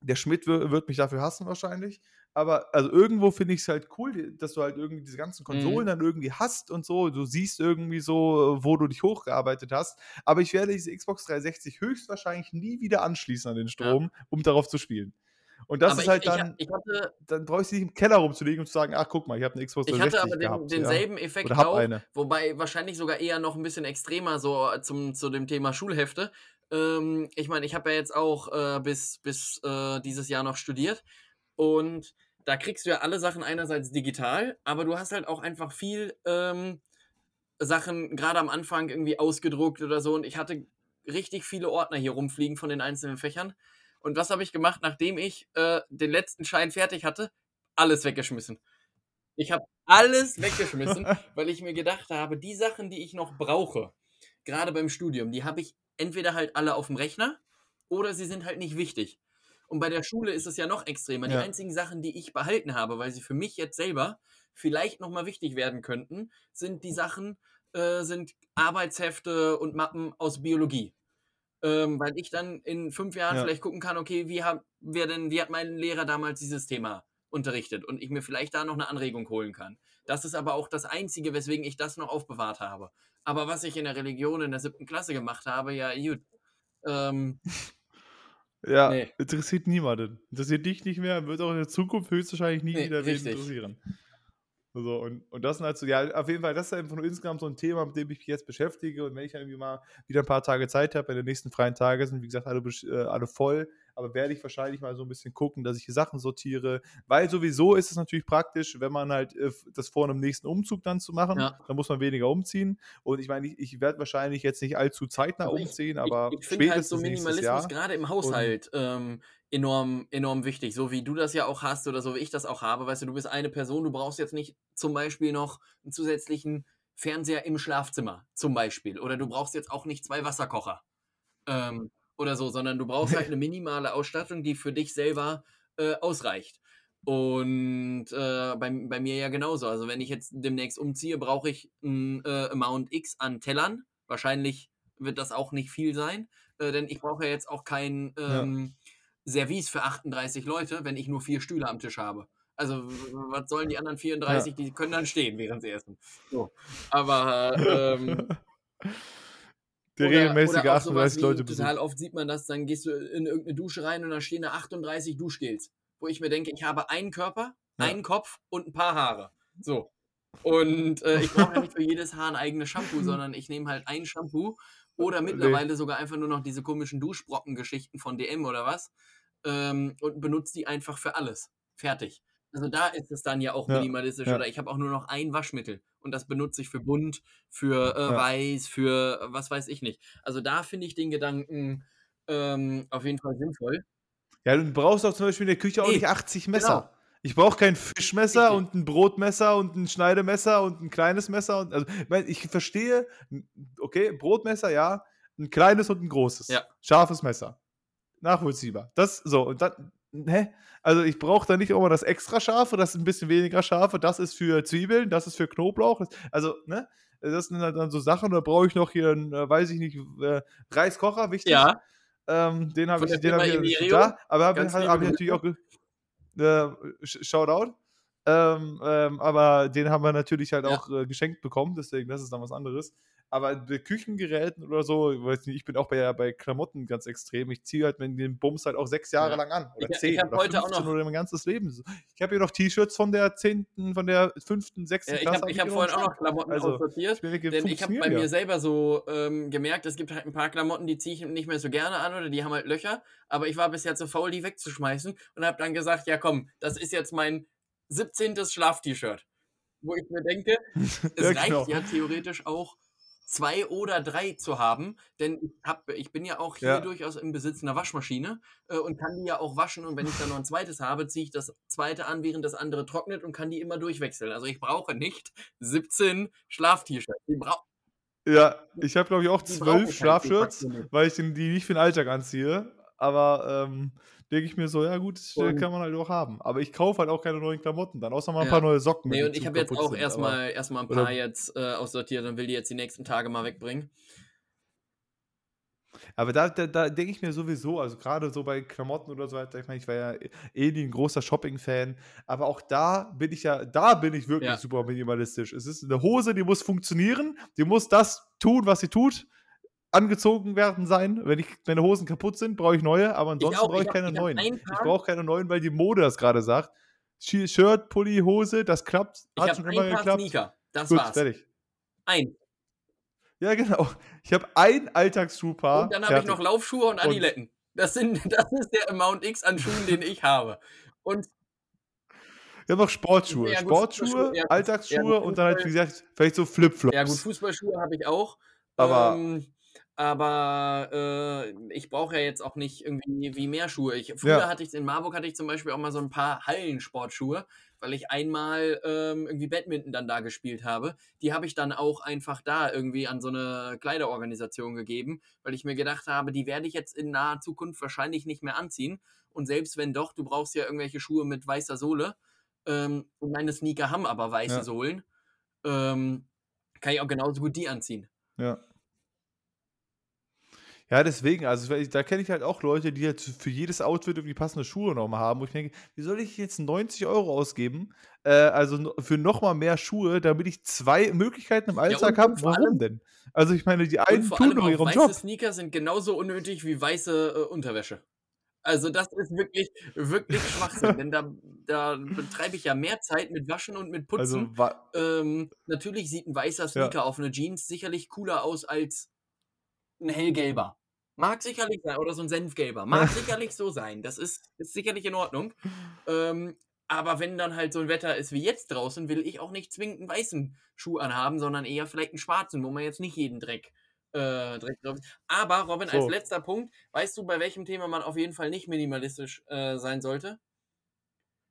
der Schmidt wird mich dafür hassen wahrscheinlich aber also irgendwo finde ich es halt cool, dass du halt irgendwie diese ganzen Konsolen mhm. dann irgendwie hast und so. Du siehst irgendwie so, wo du dich hochgearbeitet hast. Aber ich werde diese Xbox 360 höchstwahrscheinlich nie wieder anschließen an den Strom, ja. um darauf zu spielen. Und das aber ist halt ich, dann, ich hatte, dann brauchst du nicht im Keller rumzulegen und zu sagen, ach guck mal, ich habe eine Xbox 360 Ich hatte aber den, gehabt, denselben ja. Effekt auch, eine. wobei wahrscheinlich sogar eher noch ein bisschen extremer so zum, zu dem Thema Schulhefte. Ähm, ich meine, ich habe ja jetzt auch äh, bis, bis äh, dieses Jahr noch studiert und da kriegst du ja alle Sachen einerseits digital, aber du hast halt auch einfach viel ähm, Sachen gerade am Anfang irgendwie ausgedruckt oder so. Und ich hatte richtig viele Ordner hier rumfliegen von den einzelnen Fächern. Und was habe ich gemacht, nachdem ich äh, den letzten Schein fertig hatte? Alles weggeschmissen. Ich habe alles weggeschmissen, weil ich mir gedacht habe, die Sachen, die ich noch brauche, gerade beim Studium, die habe ich entweder halt alle auf dem Rechner oder sie sind halt nicht wichtig. Und bei der Schule ist es ja noch extremer. Die einzigen Sachen, die ich behalten habe, weil sie für mich jetzt selber vielleicht nochmal wichtig werden könnten, sind die Sachen, äh, sind Arbeitshefte und Mappen aus Biologie. Ähm, weil ich dann in fünf Jahren ja. vielleicht gucken kann, okay, wie, hab, wer denn, wie hat mein Lehrer damals dieses Thema unterrichtet und ich mir vielleicht da noch eine Anregung holen kann. Das ist aber auch das Einzige, weswegen ich das noch aufbewahrt habe. Aber was ich in der Religion in der siebten Klasse gemacht habe, ja, gut. Ähm, Ja, nee. interessiert niemanden. Interessiert dich nicht mehr, wird auch in der Zukunft höchstwahrscheinlich nie nee, wieder interessieren. So, und, und das sind halt so, ja, auf jeden Fall, das ist einfach nur insgesamt so ein Thema, mit dem ich mich jetzt beschäftige. Und wenn ich dann irgendwie mal wieder ein paar Tage Zeit habe, bei den nächsten freien Tagen sind, wie gesagt, alle, äh, alle voll, aber werde ich wahrscheinlich mal so ein bisschen gucken, dass ich die Sachen sortiere, weil sowieso ist es natürlich praktisch, wenn man halt äh, das vor einem nächsten Umzug dann zu machen, ja. dann muss man weniger umziehen. Und ich meine, ich, ich werde wahrscheinlich jetzt nicht allzu zeitnah also umziehen, ich, aber ich, ich finde halt so Minimalismus gerade im Haushalt ähm, enorm, enorm wichtig, so wie du das ja auch hast oder so wie ich das auch habe, weißt du, du bist eine Person, du brauchst jetzt nicht zum Beispiel noch einen zusätzlichen Fernseher im Schlafzimmer zum Beispiel. Oder du brauchst jetzt auch nicht zwei Wasserkocher. Ähm, oder so, sondern du brauchst halt eine minimale Ausstattung, die für dich selber äh, ausreicht. Und äh, bei, bei mir ja genauso. Also wenn ich jetzt demnächst umziehe, brauche ich ein äh, Amount X an Tellern. Wahrscheinlich wird das auch nicht viel sein, äh, denn ich brauche ja jetzt auch kein ähm, ja. Service für 38 Leute, wenn ich nur vier Stühle am Tisch habe. Also, was sollen die anderen 34? Ja. Die können dann stehen, während sie essen. So. Aber, ähm, Der oder, regelmäßige oder 38 Leute besucht. Total oft sieht man das, dann gehst du in irgendeine Dusche rein und da stehen da 38 Duschgels. Wo ich mir denke, ich habe einen Körper, ja. einen Kopf und ein paar Haare. So. Und äh, ich brauche ja nicht für jedes Haar ein eigenes Shampoo, sondern ich nehme halt ein Shampoo oder mittlerweile nee. sogar einfach nur noch diese komischen Duschbrocken-Geschichten von DM oder was ähm, und benutze die einfach für alles. Fertig. Also da ist es dann ja auch ja, minimalistisch. Ja. Oder ich habe auch nur noch ein Waschmittel und das benutze ich für bunt, für äh, ja. weiß, für was weiß ich nicht. Also da finde ich den Gedanken ähm, auf jeden Fall sinnvoll. Ja, du brauchst auch zum Beispiel in der Küche auch nee, nicht 80 Messer. Genau. Ich brauche kein Fischmesser und ein Brotmesser und ein Schneidemesser und ein kleines Messer. Und, also, ich verstehe, okay, Brotmesser, ja, ein kleines und ein großes. Ja. Scharfes Messer. Nachvollziehbar. Das so, und dann, hä? Also ich brauche da nicht immer das extra scharfe, das ist ein bisschen weniger scharfe, das ist für Zwiebeln, das ist für Knoblauch. also, ne? Das sind dann so Sachen, da brauche ich noch hier, einen, äh, weiß ich nicht, äh, Reiskocher, wichtig. Ja. Ähm, den habe ich, den hab ich da, aber habe hab ich natürlich auch äh, Shoutout. Ähm, ähm, aber den haben wir natürlich halt ja. auch äh, geschenkt bekommen, deswegen, das ist dann was anderes. Aber bei Küchengeräten oder so, ich weiß nicht, ich bin auch bei, bei Klamotten ganz extrem. Ich ziehe halt den Bums halt auch sechs Jahre ja. lang an. Oder ich, zehn ich oder heute auch noch oder mein ganzes Leben. Ich habe hier noch T-Shirts von der zehnten, von der fünften, sechsten ja, Klasse. Ich habe hab vorhin auch noch Klamotten also, aussortiert. Ich denn ich habe bei mir selber so ähm, gemerkt, es gibt halt ein paar Klamotten, die ziehe ich nicht mehr so gerne an oder die haben halt Löcher. Aber ich war bisher zu faul, die wegzuschmeißen und habe dann gesagt, ja komm, das ist jetzt mein 17. Schlaf-T-Shirt. Wo ich mir denke, es ja, reicht genau. ja theoretisch auch zwei oder drei zu haben, denn ich, hab, ich bin ja auch hier ja. durchaus im Besitz einer Waschmaschine äh, und kann die ja auch waschen und wenn ich dann noch ein zweites habe, ziehe ich das zweite an, während das andere trocknet und kann die immer durchwechseln. Also ich brauche nicht 17 Schlaf-T-Shirts. Ja, ich habe glaube ich auch zwölf Schlafshirts, weil ich die nicht für den Alltag anziehe. Aber ähm, denke ich mir so, ja gut, und kann man halt auch haben. Aber ich kaufe halt auch keine neuen Klamotten dann, außer mal ein ja. paar neue Socken. Nee, und ich habe jetzt auch erstmal erst ein paar jetzt äh, aussortiert und will die jetzt die nächsten Tage mal wegbringen. Aber da, da, da denke ich mir sowieso, also gerade so bei Klamotten oder so weiter, ich meine, ich war ja eh nie ein großer Shopping-Fan, aber auch da bin ich ja, da bin ich wirklich ja. super minimalistisch. Es ist eine Hose, die muss funktionieren, die muss das tun, was sie tut angezogen werden sein. Wenn ich, meine Hosen kaputt sind, brauche ich neue, aber ansonsten brauche ich, keine ich neuen. Ich brauche keine neuen, weil die Mode das gerade sagt. Shirt, Pulli, Hose, das klappt. Hat schon immer geklappt. Sneaker. Das Gut, war's. fertig. Ein. Ja, genau. Ich habe ein Alltagsschuhpaar. Und dann habe ich noch Laufschuhe und Adiletten. Das, sind, das ist der Amount X an Schuhen, den ich habe. Und ich habe noch Sportschuhe. Ja, Sportschuhe, ja, Alltagsschuhe ja, und dann halt, wie gesagt, vielleicht so Flipflops. Ja, gut, Fußballschuhe habe ich auch. Aber ähm, aber äh, ich brauche ja jetzt auch nicht irgendwie wie mehr Schuhe. Ich, früher ja. hatte ich in Marburg hatte ich zum Beispiel auch mal so ein paar Hallensportschuhe, weil ich einmal ähm, irgendwie Badminton dann da gespielt habe. Die habe ich dann auch einfach da irgendwie an so eine Kleiderorganisation gegeben, weil ich mir gedacht habe, die werde ich jetzt in naher Zukunft wahrscheinlich nicht mehr anziehen. Und selbst wenn doch, du brauchst ja irgendwelche Schuhe mit weißer Sohle. Ähm, und meine Sneaker haben aber weiße ja. Sohlen. Ähm, kann ich auch genauso gut die anziehen. Ja. Ja, deswegen, also da kenne ich halt auch Leute, die halt für jedes Outfit irgendwie passende Schuhe nochmal haben. Wo ich denke, wie soll ich jetzt 90 Euro ausgeben? Äh, also für nochmal mehr Schuhe, damit ich zwei Möglichkeiten im Alltag ja, habe. Warum allem, denn? Also ich meine, die einen tun doch ihren weiße Job. Sneaker sind genauso unnötig wie weiße äh, Unterwäsche. Also das ist wirklich, wirklich Schwachsinn, denn da, da betreibe ich ja mehr Zeit mit Waschen und mit also Putzen. Also, ähm, natürlich sieht ein weißer Sneaker ja. auf eine Jeans sicherlich cooler aus als ein hellgelber. Mag sicherlich sein, oder so ein Senfgelber. Mag sicherlich so sein. Das ist, ist sicherlich in Ordnung. Ähm, aber wenn dann halt so ein Wetter ist wie jetzt draußen, will ich auch nicht zwingend einen weißen Schuh anhaben, sondern eher vielleicht einen schwarzen, wo man jetzt nicht jeden Dreck, äh, Dreck drauf ist. Aber, Robin, so. als letzter Punkt, weißt du, bei welchem Thema man auf jeden Fall nicht minimalistisch äh, sein sollte?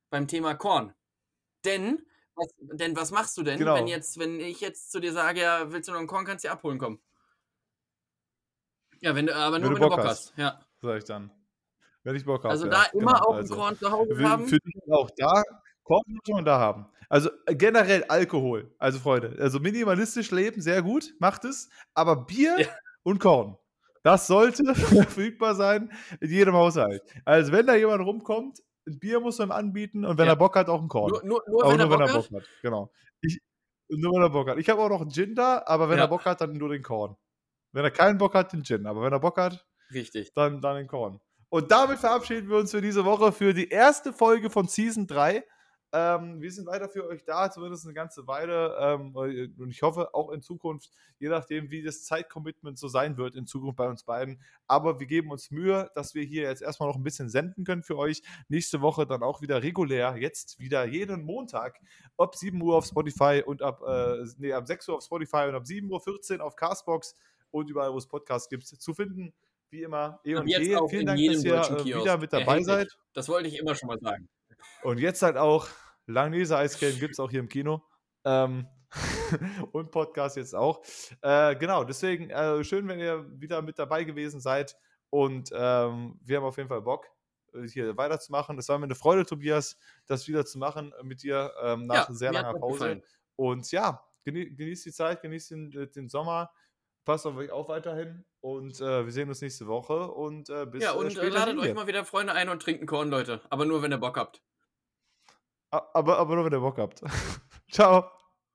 Beim Thema Korn. Denn was, denn was machst du denn, genau. wenn jetzt, wenn ich jetzt zu dir sage, ja, willst du noch ein Korn, kannst du dir abholen kommen? Ja, wenn du, aber nur wenn, wenn du Bock, Bock hast. hast. Ja. Sag ich dann. Wenn ich Bock habe. Also da ja, immer genau. auch also, ein Korn zu Hause haben. Für dich auch da. Korn muss man da haben. Also äh, generell Alkohol. Also Freunde, also minimalistisch leben, sehr gut, macht es. Aber Bier ja. und Korn. Das sollte verfügbar sein in jedem Haushalt. Also wenn da jemand rumkommt, ein Bier muss man ihm anbieten und wenn ja. er Bock hat, auch ein Korn. Nur, nur, nur, wenn, nur er wenn, er Bock hat. hat. Genau. Ich, nur wenn er Bock hat. Ich habe auch noch einen Gin da, aber wenn ja. er Bock hat, dann nur den Korn. Wenn er keinen Bock hat, den Gin. Aber wenn er Bock hat, Richtig. Dann, dann den Korn. Und damit verabschieden wir uns für diese Woche für die erste Folge von Season 3. Ähm, wir sind weiter für euch da, zumindest eine ganze Weile. Ähm, und ich hoffe auch in Zukunft, je nachdem, wie das Zeitcommitment so sein wird in Zukunft bei uns beiden. Aber wir geben uns Mühe, dass wir hier jetzt erstmal noch ein bisschen senden können für euch. Nächste Woche dann auch wieder regulär. Jetzt wieder jeden Montag ab 7 Uhr auf Spotify und ab, äh, nee, ab 6 Uhr auf Spotify und ab 7.14 Uhr auf Castbox und überall, wo es Podcasts gibt, zu finden. Wie immer, E und E. Vielen Dank, dass ihr äh, wieder mit dabei seid. Das wollte ich immer schon mal sagen. Und jetzt halt auch Langnese Eiscreme gibt es auch hier im Kino. Ähm, und Podcast jetzt auch. Äh, genau, deswegen äh, schön, wenn ihr wieder mit dabei gewesen seid. Und ähm, wir haben auf jeden Fall Bock, äh, hier weiterzumachen. Es war mir eine Freude, Tobias, das wieder zu machen mit dir ähm, nach ja, sehr langer Pause. Gefallen. Und ja, genie genießt die Zeit, genießt den, äh, den Sommer. Passt auf euch auch weiterhin und äh, wir sehen uns nächste Woche und äh, bis Ja, und äh, ladet euch mal wieder Freunde ein und trinken Korn, Leute. Aber nur, wenn ihr Bock habt. Aber, aber nur, wenn ihr Bock habt. Ciao.